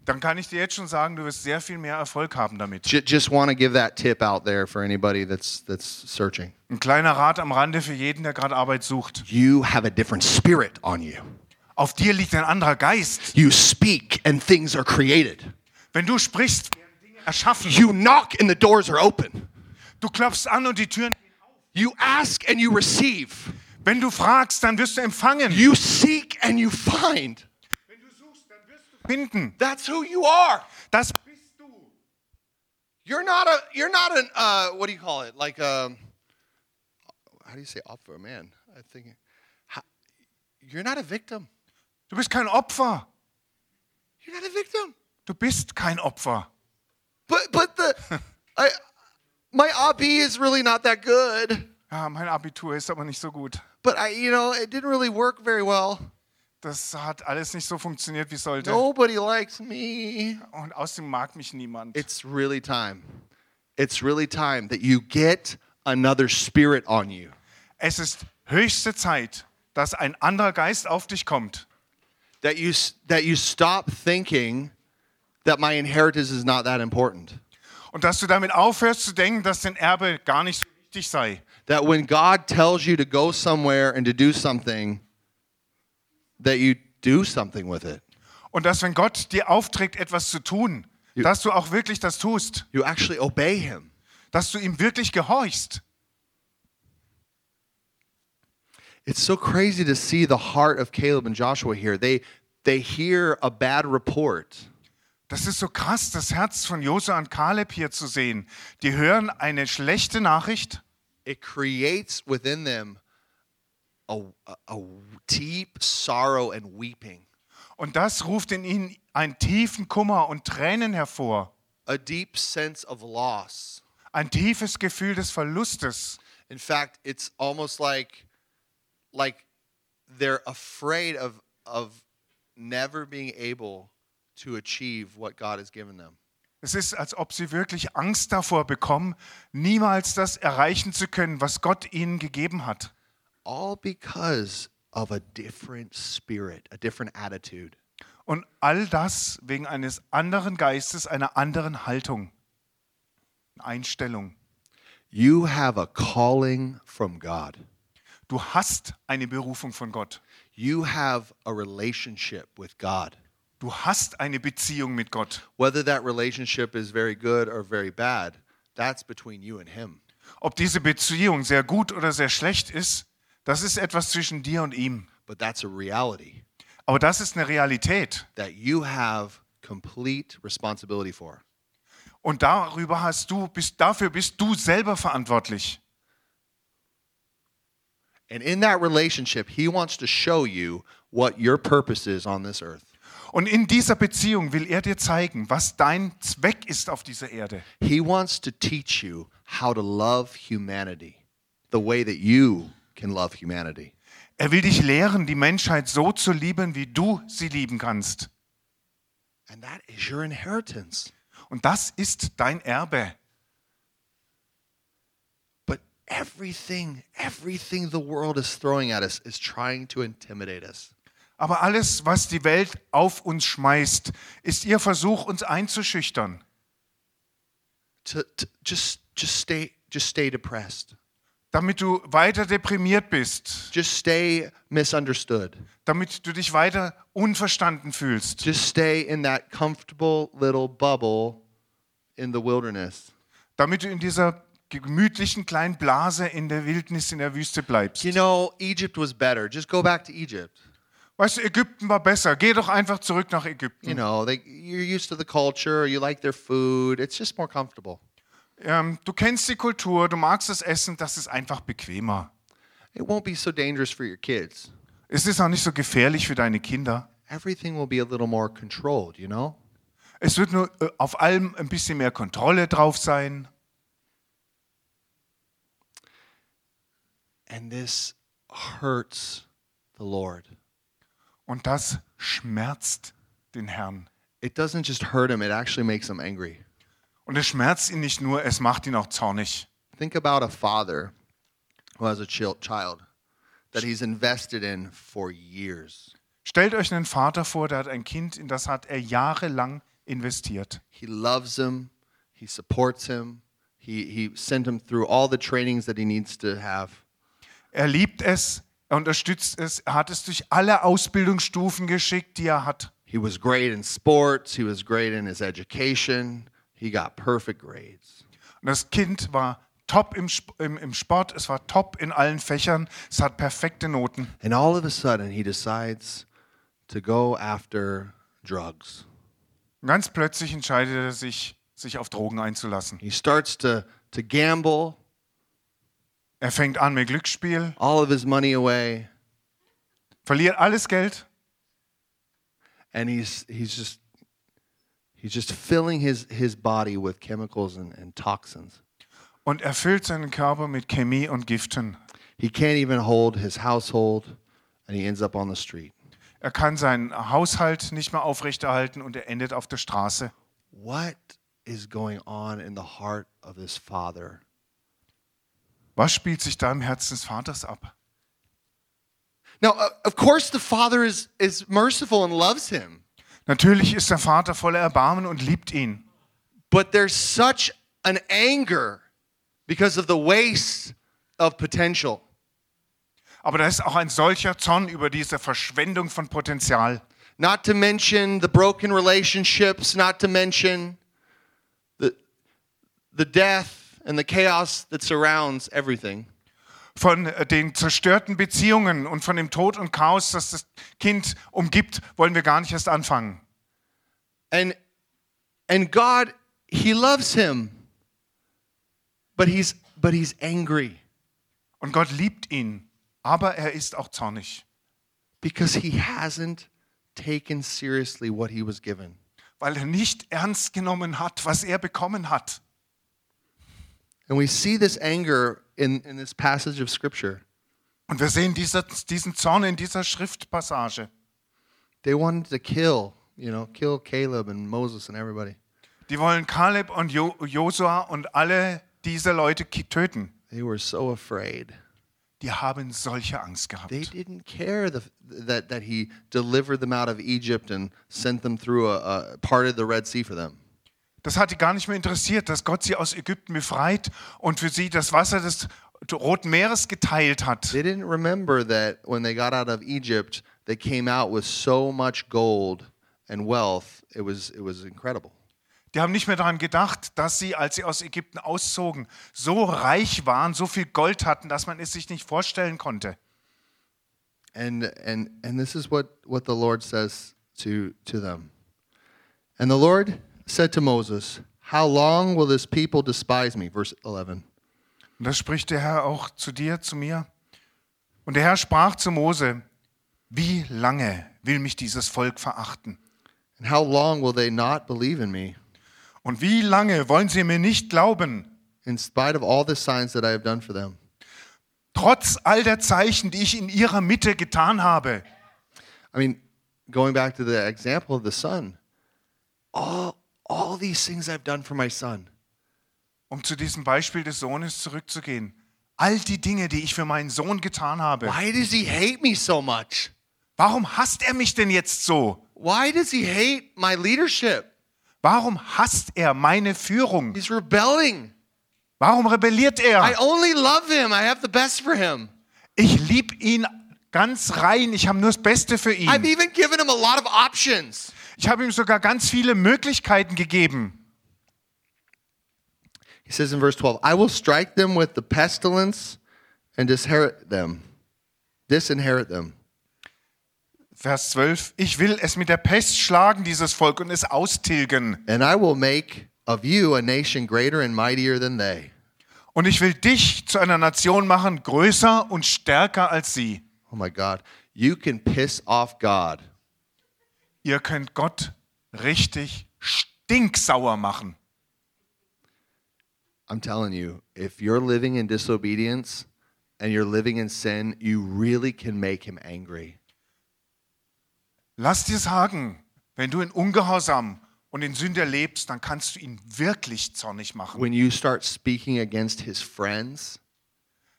S2: Dann kann ich dir jetzt schon sagen, du wirst sehr viel mehr Erfolg haben damit.
S1: Just want to give that tip out there for anybody that's that's searching.
S2: Ein kleiner Rat am Rande für jeden, der gerade Arbeit sucht.
S1: You have a different spirit on you.
S2: Auf dir liegt ein anderer Geist.
S1: You speak and things are created.
S2: Wenn du sprichst, werden Dinge erschaffen.
S1: You knock and the doors are open.
S2: Du klopfst an und die Türen.
S1: You ask and you receive.
S2: Wenn du fragst, dann wirst du empfangen.
S1: You seek and you find.
S2: Wenn du suchst, dann wirst du finden.
S1: That's who you are.
S2: Das bist du.
S1: You're not a you're not an uh what do you call it? Like um how do you say opfer man? I think how, you're not a victim.
S2: Du bist kein Opfer.
S1: You're not a victim.
S2: Du bist kein Opfer.
S1: But but the I my Abi is really not that good.
S2: Ja, mein Abitur ist aber nicht so gut.
S1: But I you know, it didn't really work very well.
S2: Das hat alles nicht so funktioniert, wie sollte.
S1: Nobody likes me.
S2: Und außerdem mag mich niemand.
S1: It's really time. It's really time that you get another spirit on you.
S2: Es ist höchste Zeit, dass ein anderer Geist auf dich kommt.
S1: That you that you stop thinking that my inheritance is not that important.
S2: Und dass du damit aufhörst zu denken, dass dein Erbe gar nicht so wichtig sei.
S1: That when God tells you to go somewhere and to do something, that you do something with it.
S2: Und dass, wenn Gott dir aufträgt, etwas zu tun,
S1: Ja.
S2: dass du auch wirklich das tust.
S1: You actually obey Him.
S2: Dass du ihm wirklich gehorchst.
S1: It's so crazy to see the heart of Caleb and Joshua here. They they hear a bad report.
S2: Das ist so krass, das Herz von Josua und Kaleb hier zu sehen. Die hören eine schlechte Nachricht
S1: It creates within them a, a, deep sorrow and weeping,
S2: und das ruft in ihnen einen tiefen Kummer und Tränen hervor.
S1: a deep sense of loss.
S2: Ein tiefes Gefühl des Verlustes.
S1: In fact, it's almost like like they're afraid of of never being able to achieve what God has given them.
S2: Es ist, als ob sie wirklich Angst davor bekommen, niemals das erreichen zu können, was Gott ihnen gegeben hat.
S1: All because of a different spirit, a different attitude.
S2: Und all das wegen eines anderen Geistes, einer anderen Haltung, Einstellung.
S1: You have a calling from God.
S2: Du hast eine Berufung von Gott.
S1: You have a relationship with God.
S2: Du hast eine Beziehung mit Gott.
S1: Whether that relationship is very good or very bad, that's between you and Him.
S2: Ob diese Beziehung sehr gut oder sehr schlecht ist, das ist etwas zwischen dir und ihm.
S1: But that's a reality
S2: Aber das ist eine Realität.
S1: that you have complete responsibility for.
S2: Und darüber hast du, bist, dafür bist du selber verantwortlich.
S1: And in that relationship, He wants to show you what your purpose is on this earth.
S2: Und in dieser Beziehung will er dir zeigen, was dein Zweck ist auf dieser Erde.
S1: He wants to teach you how to love humanity the way that you can love humanity.
S2: Er will dich lehren, die Menschheit so zu lieben, wie du sie lieben kannst.
S1: And that is your inheritance.
S2: Und das ist dein Erbe.
S1: But everything, everything the world is throwing at us is trying to intimidate us.
S2: Aber alles, was die Welt auf uns schmeißt, ist ihr Versuch, uns einzuschüchtern.
S1: To, to just just stay just stay depressed.
S2: Damit du weiter deprimiert bist.
S1: Just stay misunderstood.
S2: Damit du dich weiter unverstanden fühlst.
S1: Just stay in that comfortable little bubble in the wilderness.
S2: Damit du in dieser gemütlichen kleinen Blase in der Wildnis, in der Wüste bleibst.
S1: You know, Egypt was better. Just go back to Egypt.
S2: Weißt du, Ägypten war besser. Geh doch einfach zurück nach
S1: You
S2: Ägypten.
S1: know, they, you're used to the culture, you like their food. It's just more comfortable.
S2: Ähm, du kennst die Kultur, du magst das Essen, das ist einfach bequemer.
S1: It won't be so dangerous for your kids.
S2: Es ist auch nicht so gefährlich für deine Kinder.
S1: Everything will be a little more controlled, you know?
S2: Es wird nur äh, auf allem ein bisschen mehr Kontrolle drauf sein.
S1: And this hurts the Lord.
S2: Und das schmerzt den Herrn.
S1: It doesn't just hurt him, it actually makes him angry.
S2: Und es schmerzt ihn nicht nur, es macht ihn auch zornig.
S1: Think about a father who has a chil- child that he's invested in for years.
S2: Stellt euch einen Vater vor, der hat ein Kind, in das hat er jahrelang investiert.
S1: He loves him, he supports him, he, he sent him through all the trainings that he needs to have.
S2: Er liebt es, er unterstützt es, er hat es durch alle Ausbildungsstufen geschickt, die er hat.
S1: He was great in sports, he was great in his education, he got perfect grades.
S2: Und das Kind war top im, im, im Sport, es war top in allen Fächern, es hat perfekte Noten.
S1: And all of a sudden, he decides to go after drugs.
S2: Und ganz plötzlich entscheidet er sich, sich auf Drogen einzulassen.
S1: He starts to, to gamble
S2: Er fängt an mit Glücksspiel,
S1: all of his money away,
S2: verliert alles Geld
S1: and he's, he's just he's just filling his, his body with chemicals and, and toxins.
S2: und erfüllt seinen Körper mit Chemie und Giften.
S1: He can't even hold his household, and he ends up on the street.
S2: Er kann seinen Haushalt nicht mehr aufrechterhalten und er endet auf der Straße.
S1: What is going on in the heart of this father?
S2: Was spielt sich da im Herzen des Vaters ab?
S1: Now, of course, the father is, is merciful and loves him,
S2: Natürlich ist der Vater voller Erbarmen und liebt ihn.
S1: but there's such an anger because of the waste of potential.
S2: Aber da ist auch ein solcher Zorn über diese Verschwendung von Potenzial.
S1: Not to mention the broken relationships, not to mention the, the death and the chaos that surrounds everything.
S2: Von äh, den zerstörten Beziehungen und von dem Tod und Chaos, das das Kind umgibt, wollen wir gar nicht erst anfangen.
S1: And, and God, He loves him, but he's, but he's angry
S2: Und Gott liebt ihn, aber er ist auch zornig,
S1: because he hasn't taken seriously what he was given.
S2: weil er nicht ernst genommen hat, was er bekommen hat.
S1: And we see this anger in, in this passage of Scripture.
S2: Und wir sehen dieser, diesen Zorn in dieser Schriftpassage.
S1: They wanted to kill, you know, kill Caleb and Moses and everybody.
S2: Die wollen Kaleb und Jo- Josua und alle diese Leute töten.
S1: They were so afraid.
S2: Die haben solche Angst gehabt.
S1: They didn't care the, that, that he delivered them out of Egypt and sent them through a, a parted the Red Sea for them.
S2: Das hat die gar nicht mehr interessiert, dass Gott sie aus Ägypten befreit und für sie das Wasser des Roten Meeres geteilt hat.
S1: They didn't remember that when they got out of Egypt, they came out with so much gold and wealth. It was, it was incredible.
S2: Die haben nicht mehr daran gedacht, dass sie, als sie aus Ägypten auszogen, so reich waren, so viel Gold hatten, dass man es sich nicht vorstellen konnte.
S1: And, and, and this is what, what the Lord says to, to them. And the Lord said to Moses, How long will this people despise me? Verse 11.
S2: Und das spricht der Herr auch zu dir, zu mir. Und der Herr sprach zu Mose, wie lange will mich dieses Volk verachten?
S1: And how long will they not believe in me,
S2: Und wie lange wollen sie mir nicht glauben,
S1: in spite of all the signs that I have done for them?
S2: trotz all der Zeichen, die ich in ihrer Mitte getan habe?
S1: I mean, going back to the example of the son, all, all these things I've done for my son.
S2: Um zu diesem Beispiel des Sohnes zurückzugehen. All die Dinge, die ich für meinen Sohn getan habe.
S1: Why does he hate me so much?
S2: Warum hasst er mich denn jetzt so?
S1: Why does he hate my leadership?
S2: Warum hasst er meine Führung?
S1: He's rebelling.
S2: Warum rebelliert
S1: I
S2: er?
S1: only love him. I have the best for him.
S2: Ich liebe ihn ganz rein. Ich habe nur das Beste für
S1: I've
S2: ihn.
S1: even given him a lot of options.
S2: Ich habe ihm sogar ganz viele Möglichkeiten gegeben.
S1: He says in verse 12, I will strike them with the pestilence and disinherit them. Disinherit them.
S2: Vers 12. Ich will es mit der Pest schlagen, dieses Volk, und es austilgen.
S1: And I will make of you a nation greater and mightier than they.
S2: Und ich will dich zu einer Nation machen, größer und stärker als sie.
S1: Oh my God. You can piss off God.
S2: Ihr könnt Gott richtig stinksauer machen.
S1: I'm telling you, if you're living in disobedience and you're living in sin, you really can make him angry.
S2: Lass dir sagen, wenn du in Ungehorsam und in Sünde lebst, dann kannst du ihn wirklich zornig machen.
S1: When you start speaking against his friends,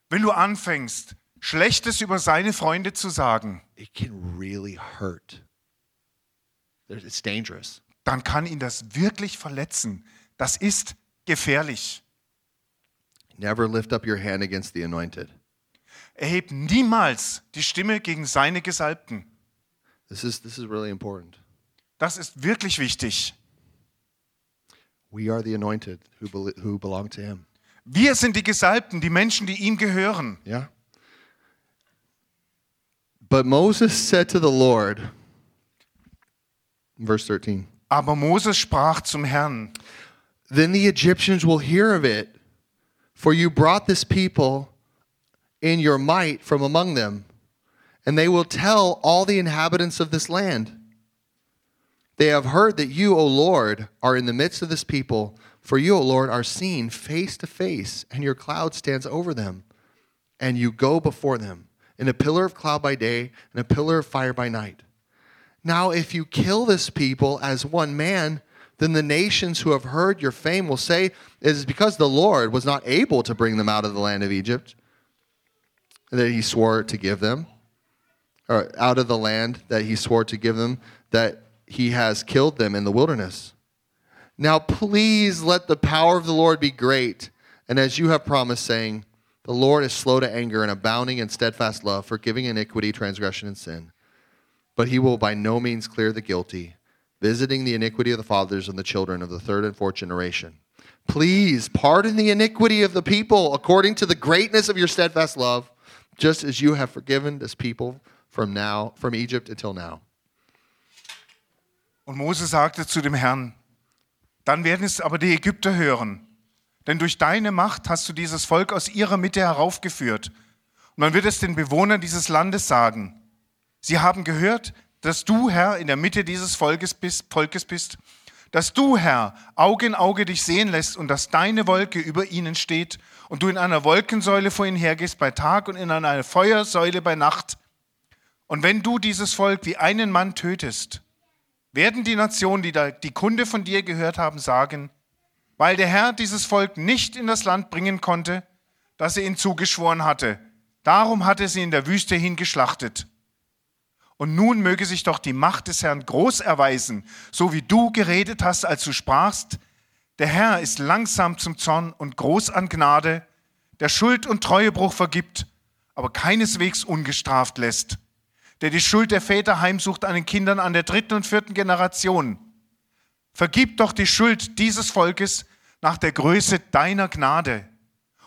S2: Wenn du anfängst, Schlechtes über seine Freunde zu sagen,
S1: it can really hurt. It's dangerous.
S2: dann kann ihn das wirklich verletzen. Das ist gefährlich.
S1: Never lift up your hand against the anointed.
S2: Erheb niemals die Stimme gegen seine Gesalbten.
S1: This is, this is really important.
S2: Das ist wirklich wichtig.
S1: We are the anointed who, bel who belong to him.
S2: Wir sind die Gesalbten, die Menschen, die ihm gehören.
S1: Yeah. But Moses said to the Lord, verse 13,
S2: Aber Moses sprach zum Herrn,
S1: Then the Egyptians will hear of it, for you brought this people in your might from among them, and they will tell all the inhabitants of this land. They have heard that you, O Lord, are in the midst of this people, for you, O Lord, are seen face to face, and your cloud stands over them, and you go before them in a pillar of cloud by day and a pillar of fire by night. Now, if you kill this people as one man, then the nations who have heard your fame will say, It is because the Lord was not able to bring them out of the land of Egypt. That he swore to give them, or out of the land that he swore to give them, that he has killed them in the wilderness. Now, please let the power of the Lord be great, and as you have promised, saying, The Lord is slow to anger and abounding in steadfast love, forgiving iniquity, transgression, and sin but he will by no means clear the guilty, visiting the iniquity of the fathers and the children of the third and fourth generation. Please pardon the iniquity of the people according to the greatness of your steadfast love, just as you have forgiven this people from now from Egypt until now.
S2: Und Mose sagte zu dem Herrn, dann werden es aber die Ägypter hören, denn durch deine Macht hast du dieses Volk aus ihrer Mitte heraufgeführt. Und man wird es den Bewohnern dieses Landes sagen. Sie haben gehört, dass du, Herr, in der Mitte dieses Volkes bist, Volkes bist, dass du, Herr, Auge in Auge dich sehen lässt und dass deine Wolke über ihnen steht und du in einer Wolkensäule vor ihnen hergehst bei Tag und in einer Feuersäule bei Nacht. Und wenn du dieses Volk wie einen Mann tötest, werden die Nationen, die da die Kunde von dir gehört haben, sagen, weil der Herr dieses Volk nicht in das Land bringen konnte, das er ihnen zugeschworen hatte. Darum hat er sie in der Wüste hingeschlachtet. Und nun möge sich doch die Macht des Herrn groß erweisen, so wie du geredet hast, als du sprachst, der Herr ist langsam zum Zorn und groß an Gnade, der Schuld und Treuebruch vergibt, aber keineswegs ungestraft lässt, der die Schuld der Väter heimsucht an den Kindern an der dritten und vierten Generation. Vergib doch die Schuld dieses Volkes nach der Größe deiner Gnade.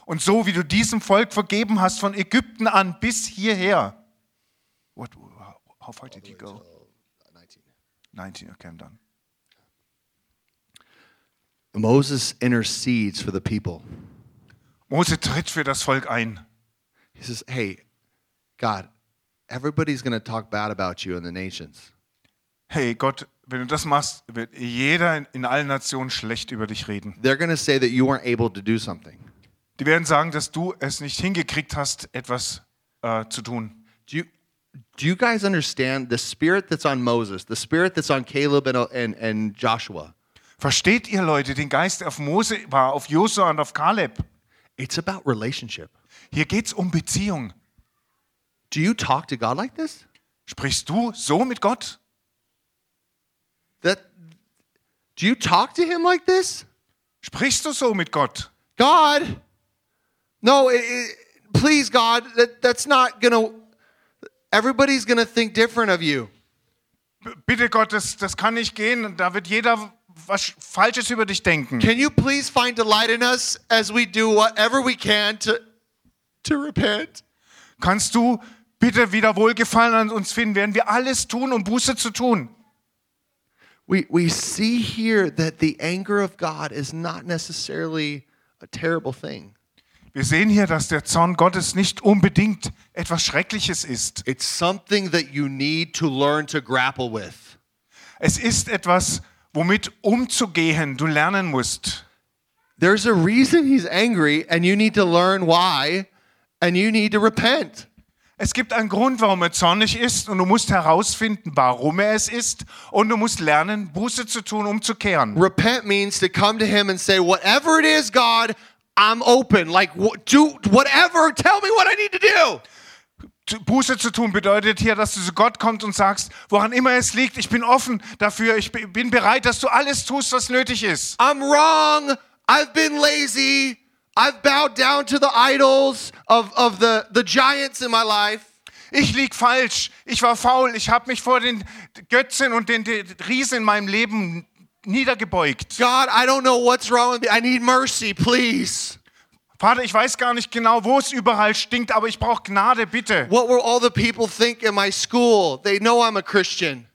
S2: Und so wie du diesem Volk vergeben hast von Ägypten an bis hierher. What, how far did you go? 19, okay, I'm done.
S1: Moses intercedes for the people.
S2: Mose tritt für das Volk ein.
S1: He says, Hey, God, everybody's going to talk bad about you in the nations.
S2: hey Gott, wenn du das machst, wird jeder in, in allen Nationen schlecht über dich reden.
S1: They're going to say that you weren't able to do something.
S2: Die werden sagen, dass du es nicht hingekriegt hast, etwas äh, zu tun.
S1: Do you, do you guys understand the spirit that's on Moses, the spirit that's on Caleb and, and, and Joshua?
S2: Versteht ihr Leute, den Geist auf Mose war, auf Josua und auf Kaleb?
S1: It's about relationship.
S2: Hier geht's um Beziehung.
S1: Do you talk to God like this?
S2: Sprichst du so mit Gott?
S1: That do you talk to him like this?
S2: Sprichst du so mit Gott?
S1: God, no, it, it- please, God, that, that's not gonna. Everybody's gonna think different of you.
S2: Bitte Gott, das, das kann nicht gehen. Da wird jeder was Falsches über dich denken.
S1: Can you please find delight in us as we do whatever we can to to repent?
S2: Kannst du bitte wieder Wohlgefallen an uns finden? Werden wir alles tun, um Buße zu tun?
S1: We we see here that the anger of God is not necessarily a terrible thing.
S2: Wir sehen hier, dass der Zorn Gottes nicht unbedingt etwas Schreckliches ist.
S1: It's something that you need to learn to grapple with.
S2: Es ist etwas, womit umzugehen du lernen musst.
S1: There's a reason he's angry, and you need to learn why, and you need to repent.
S2: Es gibt einen Grund, warum er zornig ist und du musst herausfinden, warum er es ist und du musst lernen, Buße zu tun, umzukehren.
S1: Repent means to come to him and say, whatever it is, God, I'm open. Like, do whatever. Tell me what I need to do.
S2: Buße zu tun bedeutet hier, dass du zu Gott kommst und sagst, woran immer es liegt, ich bin offen dafür, ich bi- bin bereit, dass du alles tust, was nötig ist.
S1: I'm wrong. I've been lazy. I've bowed down to the idols of, of the, the giants in my life.
S2: Ich lieg falsch, ich war faul, ich habe mich vor den Götzen und den, den Riesen in meinem Leben niedergebeugt.
S1: God, I don't know what's wrong with me. I need mercy, please.
S2: Vater, ich weiß gar nicht genau, wo es überall stinkt, aber ich brauche Gnade, bitte.
S1: What will all the people think in my school? They know I'm a Christian.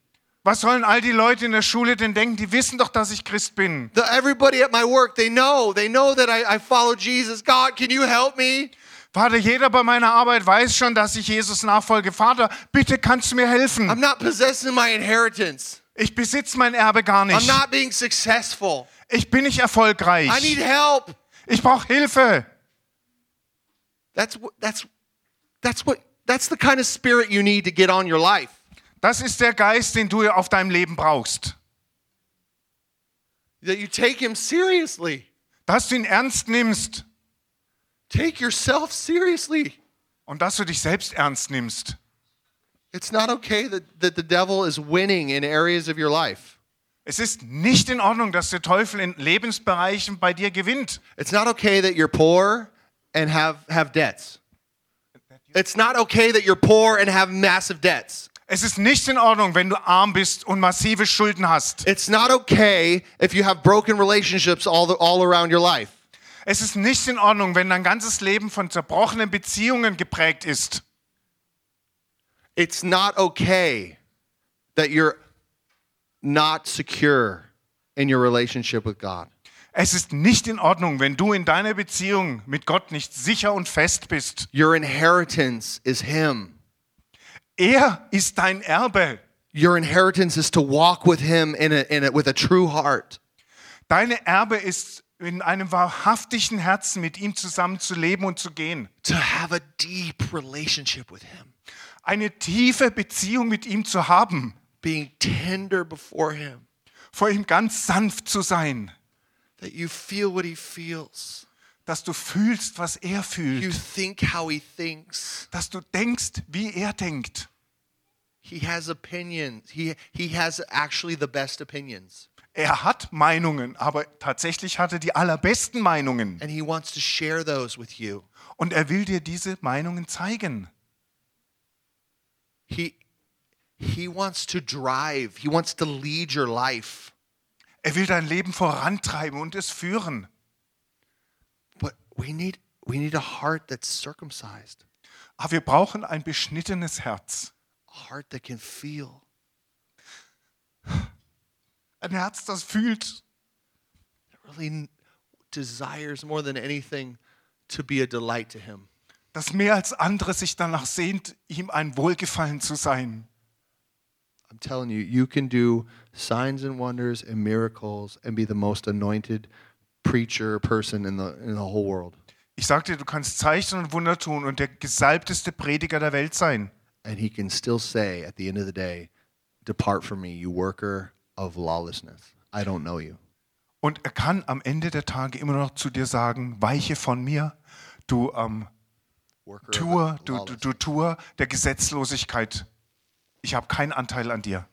S2: Was sollen all die Leute in der Schule denn denken? Die wissen doch, dass ich Christ bin.
S1: The, everybody at my work, they know. They know that I, I follow Jesus. God, can you help me?
S2: Vater, jeder bei meiner Arbeit weiß schon, dass ich Jesus nachfolge. Vater, bitte kannst du mir helfen.
S1: I'm not possessing my inheritance.
S2: Ich besitze mein Erbe gar
S1: I'm
S2: nicht.
S1: not being successful.
S2: Ich bin nicht
S1: I need
S2: erfolgreich.
S1: help.
S2: Ich brauche Hilfe.
S1: That's that's that's what that's the kind of spirit you need to get on your life.
S2: Das ist der Geist, den du auf deinem Leben brauchst.
S1: That you take him seriously.
S2: Dass du ihn ernst nimmst
S1: Take yourself seriously.
S2: und dass du dich selbst ernst nimmst.
S1: It's not okay that, that the devil is winning in areas of your life.
S2: Es ist nicht in Ordnung, dass der Teufel in Lebensbereichen bei dir gewinnt.
S1: It's not okay that you're poor and have, have debts. It's not okay that you're poor and have massive debts.
S2: Es ist nicht in Ordnung, wenn du arm bist und massive Schulden hast.
S1: It's not okay if you have broken relationships all, the, all around your life.
S2: Es ist nicht in Ordnung, wenn dein ganzes Leben von zerbrochenen Beziehungen geprägt ist.
S1: It's not okay that you're not secure in your relationship with God.
S2: Es ist nicht in Ordnung, wenn du in deiner Beziehung mit Gott nicht sicher und fest bist.
S1: Your inheritance is Him.
S2: Er ist dein Erbe.
S1: Your inheritance is to walk with Him in a, in a, with a true heart.
S2: Deine Erbe ist in einem wahrhaftigen Herzen mit ihm zusammen zu leben und zu gehen.
S1: To have a deep relationship with Him.
S2: Eine tiefe Beziehung mit ihm zu haben.
S1: Being tender before Him.
S2: Vor ihm ganz sanft zu sein.
S1: That you feel what He feels.
S2: Dass du fühlst, was er
S1: You
S2: fühlt.
S1: think how He thinks.
S2: Dass du denkst, wie er denkt.
S1: He has opinions. He, he has actually the best opinions.
S2: Er hat Meinungen, aber tatsächlich hat er die allerbesten Meinungen.
S1: And He wants to share those with you.
S2: Und er will dir diese Meinungen zeigen.
S1: He, he wants to drive, He wants to lead your life.
S2: Er will dein Leben vorantreiben und es führen.
S1: But we need, we need a heart that's circumcised,
S2: Aber wir brauchen ein beschnittenes Herz.
S1: a heart that can feel.
S2: Ein Herz, das fühlt.
S1: that really desires more than anything to be a delight to him.
S2: Das mehr als andere sich danach sehnt, ihm ein Wohlgefallen zu sein.
S1: I'm telling you, you can do signs and wonders and miracles and be the most anointed preacher person in the in the whole world.
S2: Ich sag dir, du kannst Zeichen und Wunder tun und der gesalbteste Prediger der Welt sein.
S1: And he can still say at the end of the day, Depart from me, you worker of lawlessness. I don't know you.
S2: Und er kann am Ende der Tage immer noch zu dir sagen, weiche von mir, du ähm, Tour, du, du, du Tour der Gesetzlosigkeit. Ich habe keinen Anteil an dir.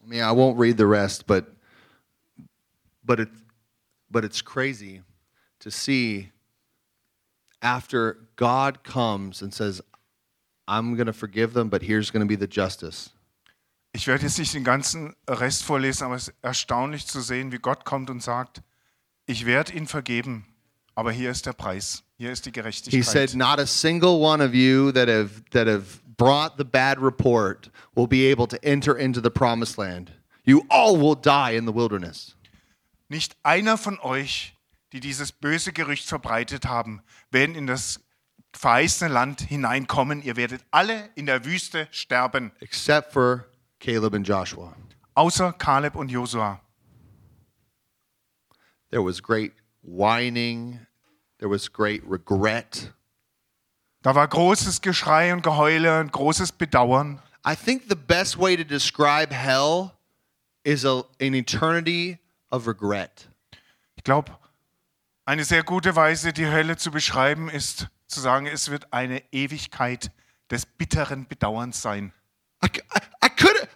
S1: I mean, I won't read the rest, but but it but it's crazy to see after God comes and says, I'm going to forgive them, but here's going to be the justice.
S2: Ich werde jetzt nicht den ganzen Rest vorlesen, aber es ist erstaunlich zu sehen, wie Gott kommt und sagt, ich werde ihn vergeben, aber hier ist der Preis, hier ist die
S1: He
S2: Gerechtigkeit.
S1: said, Not a single one of you that have that have brought the bad report will be able to enter into the promised land. You all will die in the wilderness.
S2: Nicht einer von euch, die dieses böse Gerücht verbreitet haben, werden in das verheißene Land hineinkommen. Ihr werdet alle in der Wüste sterben,
S1: Except for Caleb and Joshua.
S2: außer Kaleb und Josua.
S1: There was great whining, there was great regret.
S2: Da war großes Geschrei und Geheule und großes Bedauern.
S1: I think the best way to describe hell is a, an eternity of regret.
S2: Ich glaube, eine sehr gute Weise, die Hölle zu beschreiben, ist zu sagen, es wird eine Ewigkeit des bitteren Bedauerns sein.
S1: I, I-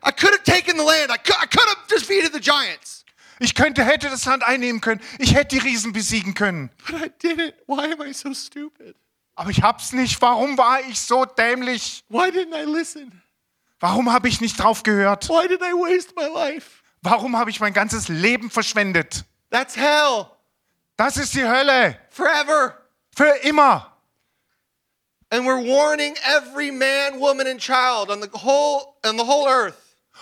S1: I could have taken the land. I could, I could have defeated the giants,
S2: Ich könnte, hätte das Land einnehmen können. Ich hätte die Riesen besiegen können.
S1: but I didn't. Why am I so stupid?
S2: Aber ich hab's nicht. Warum war ich so dämlich?
S1: Why didn't I listen?
S2: Warum habe ich nicht drauf gehört?
S1: Why did I waste my life?
S2: Warum habe ich mein ganzes Leben verschwendet?
S1: That's hell
S2: Das ist die Hölle.
S1: forever.
S2: Für immer.
S1: And we're warning every man, woman, and child on the whole on the whole earth.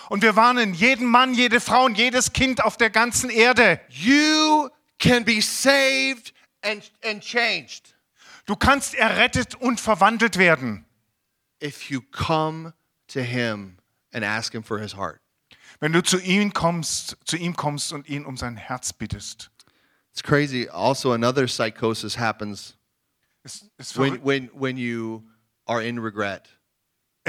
S2: Und wir warnen jeden Mann, jede Frau und jedes Kind auf der ganzen Erde.
S1: You can be saved and, and changed
S2: Du kannst errettet und verwandelt werden,
S1: if you come to him and ask him for his heart.
S2: wenn du zu ihm kommst, zu ihm kommst und ihn um sein Herz bittest.
S1: It's crazy. Also, another psychosis happens
S2: Es ist,
S1: when, when, when you are in regret.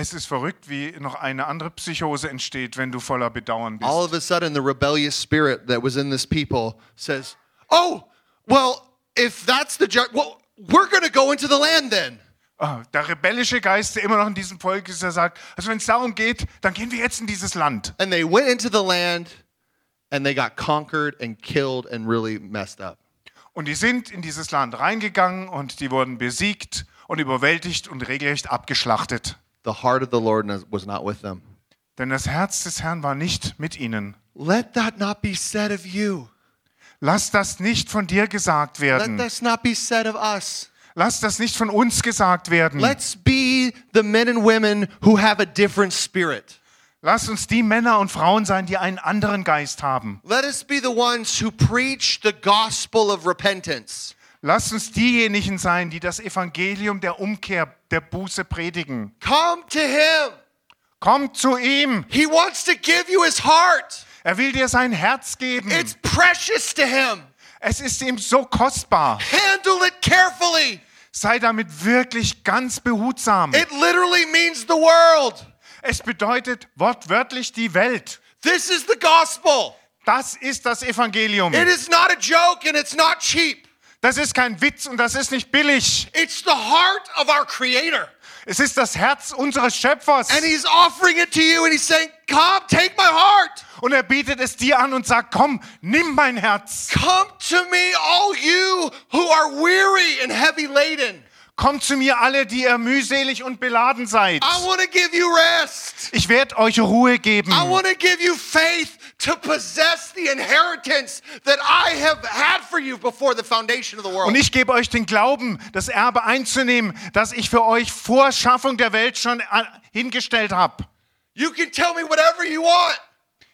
S2: Es ist verrückt, wie noch eine andere Psychose entsteht, wenn du voller Bedauern bist.
S1: All of a sudden, the rebellious spirit that was in this people says, Oh, well, if that's the well, we're going to go into the land then.
S2: Ah, der rebellische Geist, der immer noch in diesem Volk ist, der sagt, also wenn es darum geht, dann gehen wir jetzt in dieses Land.
S1: And they went into the land and they got conquered and killed and really messed up.
S2: Und die sind in dieses Land reingegangen und die wurden besiegt und überwältigt und regelrecht abgeschlachtet.
S1: The heart of the Lord was not with them.
S2: Denn das Herz des Herrn war nicht mit ihnen.
S1: Let that not be said of you.
S2: Lass das nicht von dir gesagt
S1: Let
S2: werden.
S1: this not be said of us.
S2: Lass das nicht von uns gesagt werden.
S1: Let's be the men and women who have a different spirit.
S2: Lass uns die Männer und Frauen sein, die einen anderen Geist haben.
S1: Let us be the ones who preach the gospel of repentance.
S2: Lass uns diejenigen sein, die das Evangelium der Umkehr, der Buße predigen.
S1: Come to him.
S2: Komm zu ihm.
S1: He wants to give you his heart.
S2: Er will dir sein Herz geben.
S1: It's precious to him.
S2: Es ist ihm so kostbar.
S1: Handle it carefully.
S2: Sei damit wirklich ganz behutsam.
S1: It literally means the world.
S2: Es bedeutet wortwörtlich die Welt.
S1: This is the gospel.
S2: Das ist das Evangelium.
S1: It is not a joke and it's not cheap.
S2: Das ist kein Witz und das ist nicht billig.
S1: It's the heart of our Creator.
S2: Es ist das Herz unseres Schöpfers.
S1: And He's offering it to you and He's saying, Come, take my heart.
S2: Und er bietet es dir an und sagt, komm, nimm mein Herz.
S1: Come to me, all you who are weary and heavy laden.
S2: Kommt zu mir alle, die ihr mühselig und beladen seid.
S1: I want to give you rest.
S2: Ich werde euch Ruhe geben.
S1: I want to give you faith to possess the inheritance that I have had for you before the foundation of the world.
S2: Und ich gebe euch den Glauben, das Erbe einzunehmen, das ich für euch vor Schaffung der Welt schon äh, hingestellt habe.
S1: You can tell me whatever you want.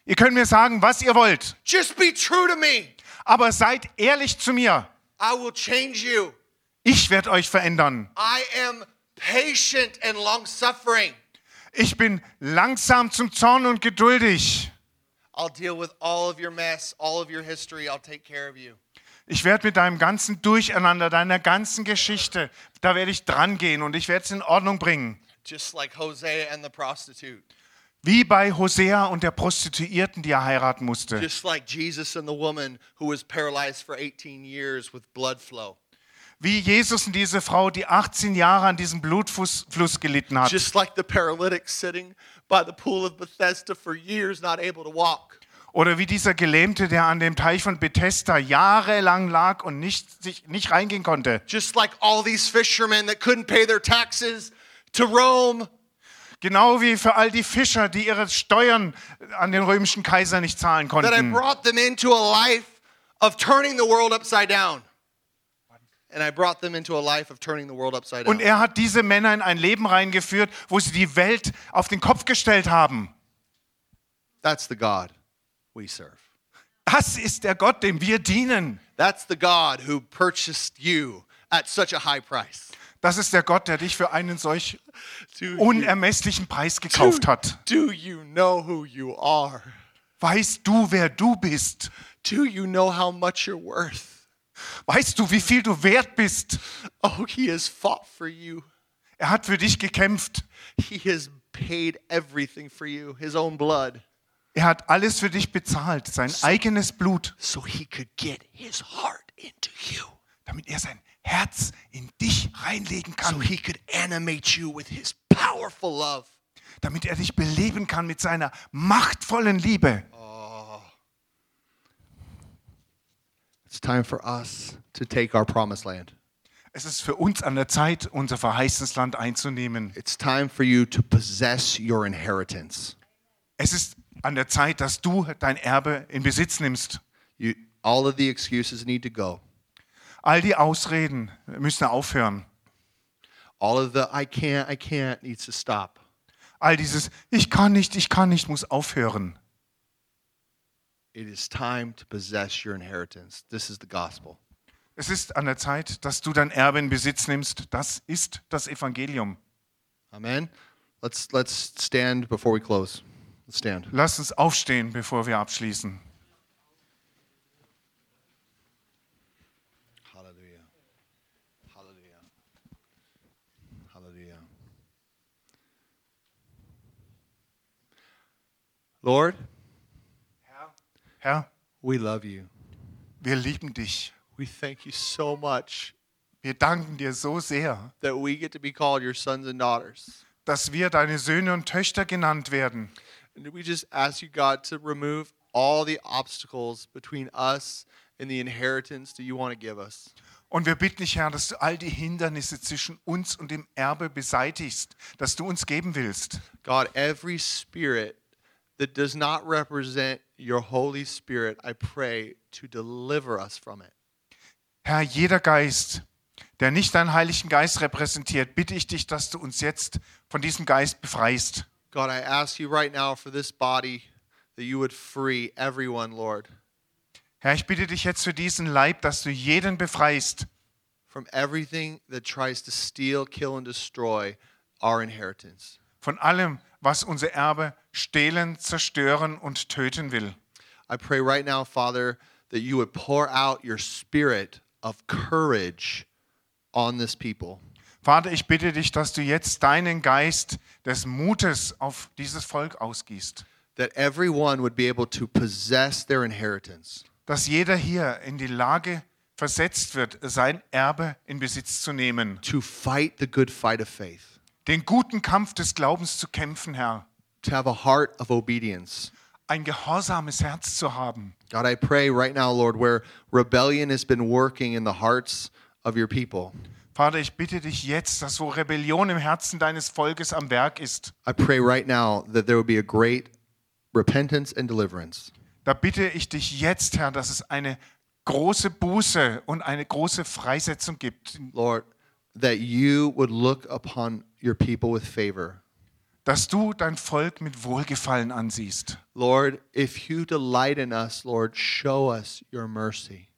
S2: Ihr könnt mir sagen, was ihr wollt,
S1: Just be true to me.
S2: aber seid ehrlich zu mir.
S1: I will change you.
S2: Ich werde euch verändern.
S1: I am patient and long suffering.
S2: Ich bin langsam zum Zorn und geduldig.
S1: I'll deal with all of your mess, all of your history. I'll take care of you.
S2: Ich werde mit deinem ganzen Durcheinander, deiner ganzen Geschichte, da werde ich dran gehen und ich werde es in Ordnung bringen.
S1: Just like Hosea and the prostitute.
S2: Wie bei Hosea und der Prostituierten, die er heiraten musste.
S1: Just like Jesus and the woman who was paralyzed for 18 years with blood flow.
S2: Wie Jesus und diese Frau, die 18 Jahre an diesem Blutfluss Fluss gelitten hat.
S1: Just like the paralytic sitting by the pool of Bethesda for years, not able to walk.
S2: Oder wie dieser Gelähmte, der an dem Teich von Bethesda jahrelang lag und nicht, sich nicht reingehen konnte.
S1: Just like all these fishermen that couldn't pay their taxes to Rome.
S2: Genau wie für all die Fischer, die ihre Steuern an den römischen Kaiser nicht zahlen
S1: that I
S2: konnten.
S1: brought them into a life of turning the world upside down. And I brought them into a life of turning the world upside
S2: Und
S1: down.
S2: er hat diese Männer in ein Leben reingeführt, wo sie die Welt auf den Kopf gestellt haben.
S1: That's the God we serve.
S2: Das ist der Gott, dem wir dienen.
S1: That's the God who purchased you at such a high price.
S2: Das ist der Gott, der dich für einen solch unermesslichen Preis gekauft hat.
S1: do you know who you are?
S2: Weißt du, wer du bist?
S1: Do you know how much you're worth?
S2: Weißt du, wie viel du wert bist?
S1: Oh, he has fought for you.
S2: Er hat für dich gekämpft.
S1: He has paid everything for you, his own blood,
S2: Er hat alles für dich bezahlt, sein eigenes Blut,
S1: so he could get his heart into you.
S2: damit er sein Herz in dich reinlegen
S1: So
S2: kann,
S1: he could animate you with his powerful love.
S2: damit er dich beleben kann mit seiner machtvollen Liebe.
S1: It's time for us to take our promised land.
S2: Es ist für uns an der Zeit, unser verheißenes Land einzunehmen.
S1: It's time for you to possess your inheritance.
S2: Es ist an der Zeit, dass du dein Erbe in Besitz nimmst.
S1: You, all of the excuses need to go.
S2: All die Ausreden müssen aufhören.
S1: All of the I can't, I can't needs to stop.
S2: All dieses Ich kann nicht, ich kann nicht muss aufhören.
S1: It is time to possess your inheritance. This is the gospel.
S2: Es ist an der Zeit, dass du dein Erbe in Besitz nimmst. Das ist das Evangelium.
S1: Amen. Let's let's stand before we close. Let's stand.
S2: Lass uns aufstehen, bevor wir abschließen.
S1: Hallelujah. Hallelujah. Hallelujah. Lord,
S2: Herr,
S1: we love you.
S2: wir lieben dich.
S1: We thank you so much
S2: Wir danken dir so sehr,
S1: that we get to be called your sons and daughters.
S2: dass wir deine Söhne und Töchter genannt werden.
S1: And we just ask you, God, to remove all the obstacles between us and the inheritance that you want to give us.
S2: Und wir bitten dich, Herr, dass du all die Hindernisse zwischen uns und dem Erbe beseitigst, das du uns geben willst.
S1: God, every spirit that does not represent your Holy Spirit, I pray to deliver us from it.
S2: Herr, jeder Geist, der nicht deinen Heiligen Geist repräsentiert, bitte ich dich, dass du uns jetzt von diesem Geist befreist.
S1: God, I ask you right now for this body that you would free everyone, Lord,
S2: Herr, ich bitte dich jetzt für diesen Leib, dass du jeden befreist
S1: from everything that tries to steal, kill, and destroy our inheritance.
S2: von allem, was unser Erbe stehlen, zerstören und töten will.
S1: I pray right now, Father, that you would pour out your spirit of courage on this people.
S2: Vater, ich bitte dich, dass du jetzt deinen Geist des Mutes auf dieses Volk ausgießt.
S1: That everyone would be able to possess their inheritance.
S2: Dass jeder hier in die Lage versetzt wird, sein Erbe in Besitz zu nehmen.
S1: to fight the good fight of faith,
S2: Den guten Kampf des Glaubens zu kämpfen, Herr.
S1: to have a heart of obedience.
S2: Ein gehorsames Herz zu haben.
S1: God, I pray right now, Lord, where rebellion has been working in the hearts of your people,
S2: Vater, ich bitte dich jetzt, dass wo Rebellion im Herzen deines Volkes am Werk ist,
S1: I pray right now that there would be a great repentance and deliverance.
S2: da bitte ich dich jetzt, Herr, dass es eine große Buße und eine große Freisetzung gibt.
S1: Lord, that you would look upon your people with favor.
S2: Dass du dein Volk mit Wohlgefallen ansiehst.
S1: Lord, if you delight in us, Lord, show us your mercy.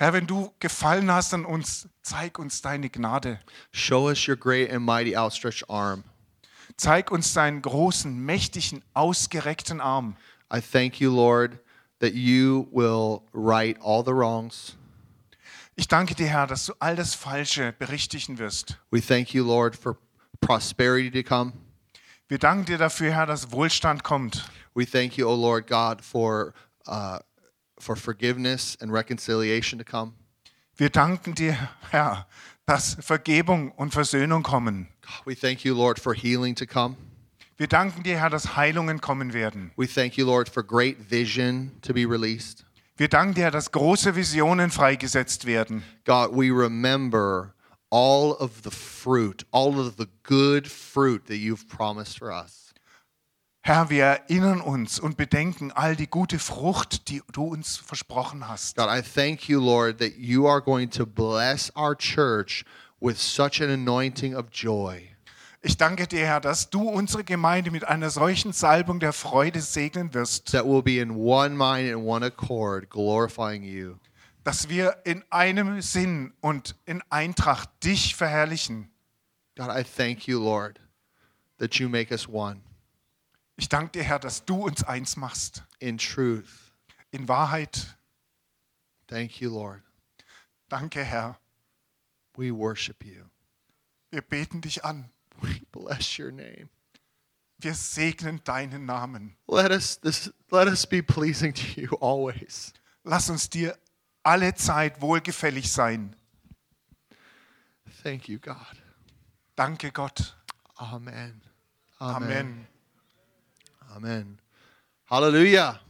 S2: Herr, wenn du gefallen hast an uns, zeig uns deine Gnade.
S1: Show us your great and mighty outstretched arm.
S2: Zeig uns deinen großen, mächtigen, ausgereckten Arm.
S1: I thank you, Lord, that you will right all the wrongs.
S2: Ich danke dir, Herr, dass du all das Falsche berichtigen wirst.
S1: We thank you, Lord, for prosperity to come.
S2: Wir danken dir dafür, Herr, dass Wohlstand kommt.
S1: We thank you, O Lord God, for, uh, for forgiveness and reconciliation to come.
S2: Wir danken dir, Herr, dass Vergebung und Versöhnung kommen.
S1: We thank you, Lord, for healing to come.
S2: Wir danken dir, Herr, dass Heilungen kommen werden.
S1: We thank you, Lord, for great vision to be released.
S2: Wir danken dir, Herr, dass große Visionen freigesetzt werden.
S1: God, we remember all of the fruit, all of the good fruit that you've promised for us.
S2: Herr, wir erinnern uns und bedenken all die gute Frucht, die du uns versprochen hast.
S1: God, I thank you, Lord, that you are going to bless our church with such an anointing of joy.
S2: Ich danke dir, Herr, dass du unsere Gemeinde mit einer solchen Salbung der Freude segnen wirst,
S1: that we'll be in one mind and one accord, glorifying you.
S2: dass wir in einem Sinn und in Eintracht dich verherrlichen.
S1: God, I thank you, Lord, that you make us one
S2: Ich danke dir, Herr, dass du uns eins machst.
S1: in truth.
S2: In Wahrheit.
S1: Thank you, Lord.
S2: Danke, Herr.
S1: We worship you.
S2: Wir beten dich an.
S1: We bless your name.
S2: Wir segnen deinen Namen.
S1: Let us this let us be pleasing to you always.
S2: Lass uns dir alle Zeit wohlgefällig sein.
S1: Thank you, God.
S2: Danke, Gott.
S1: Amen.
S2: Amen.
S1: Amen. Hallelujah.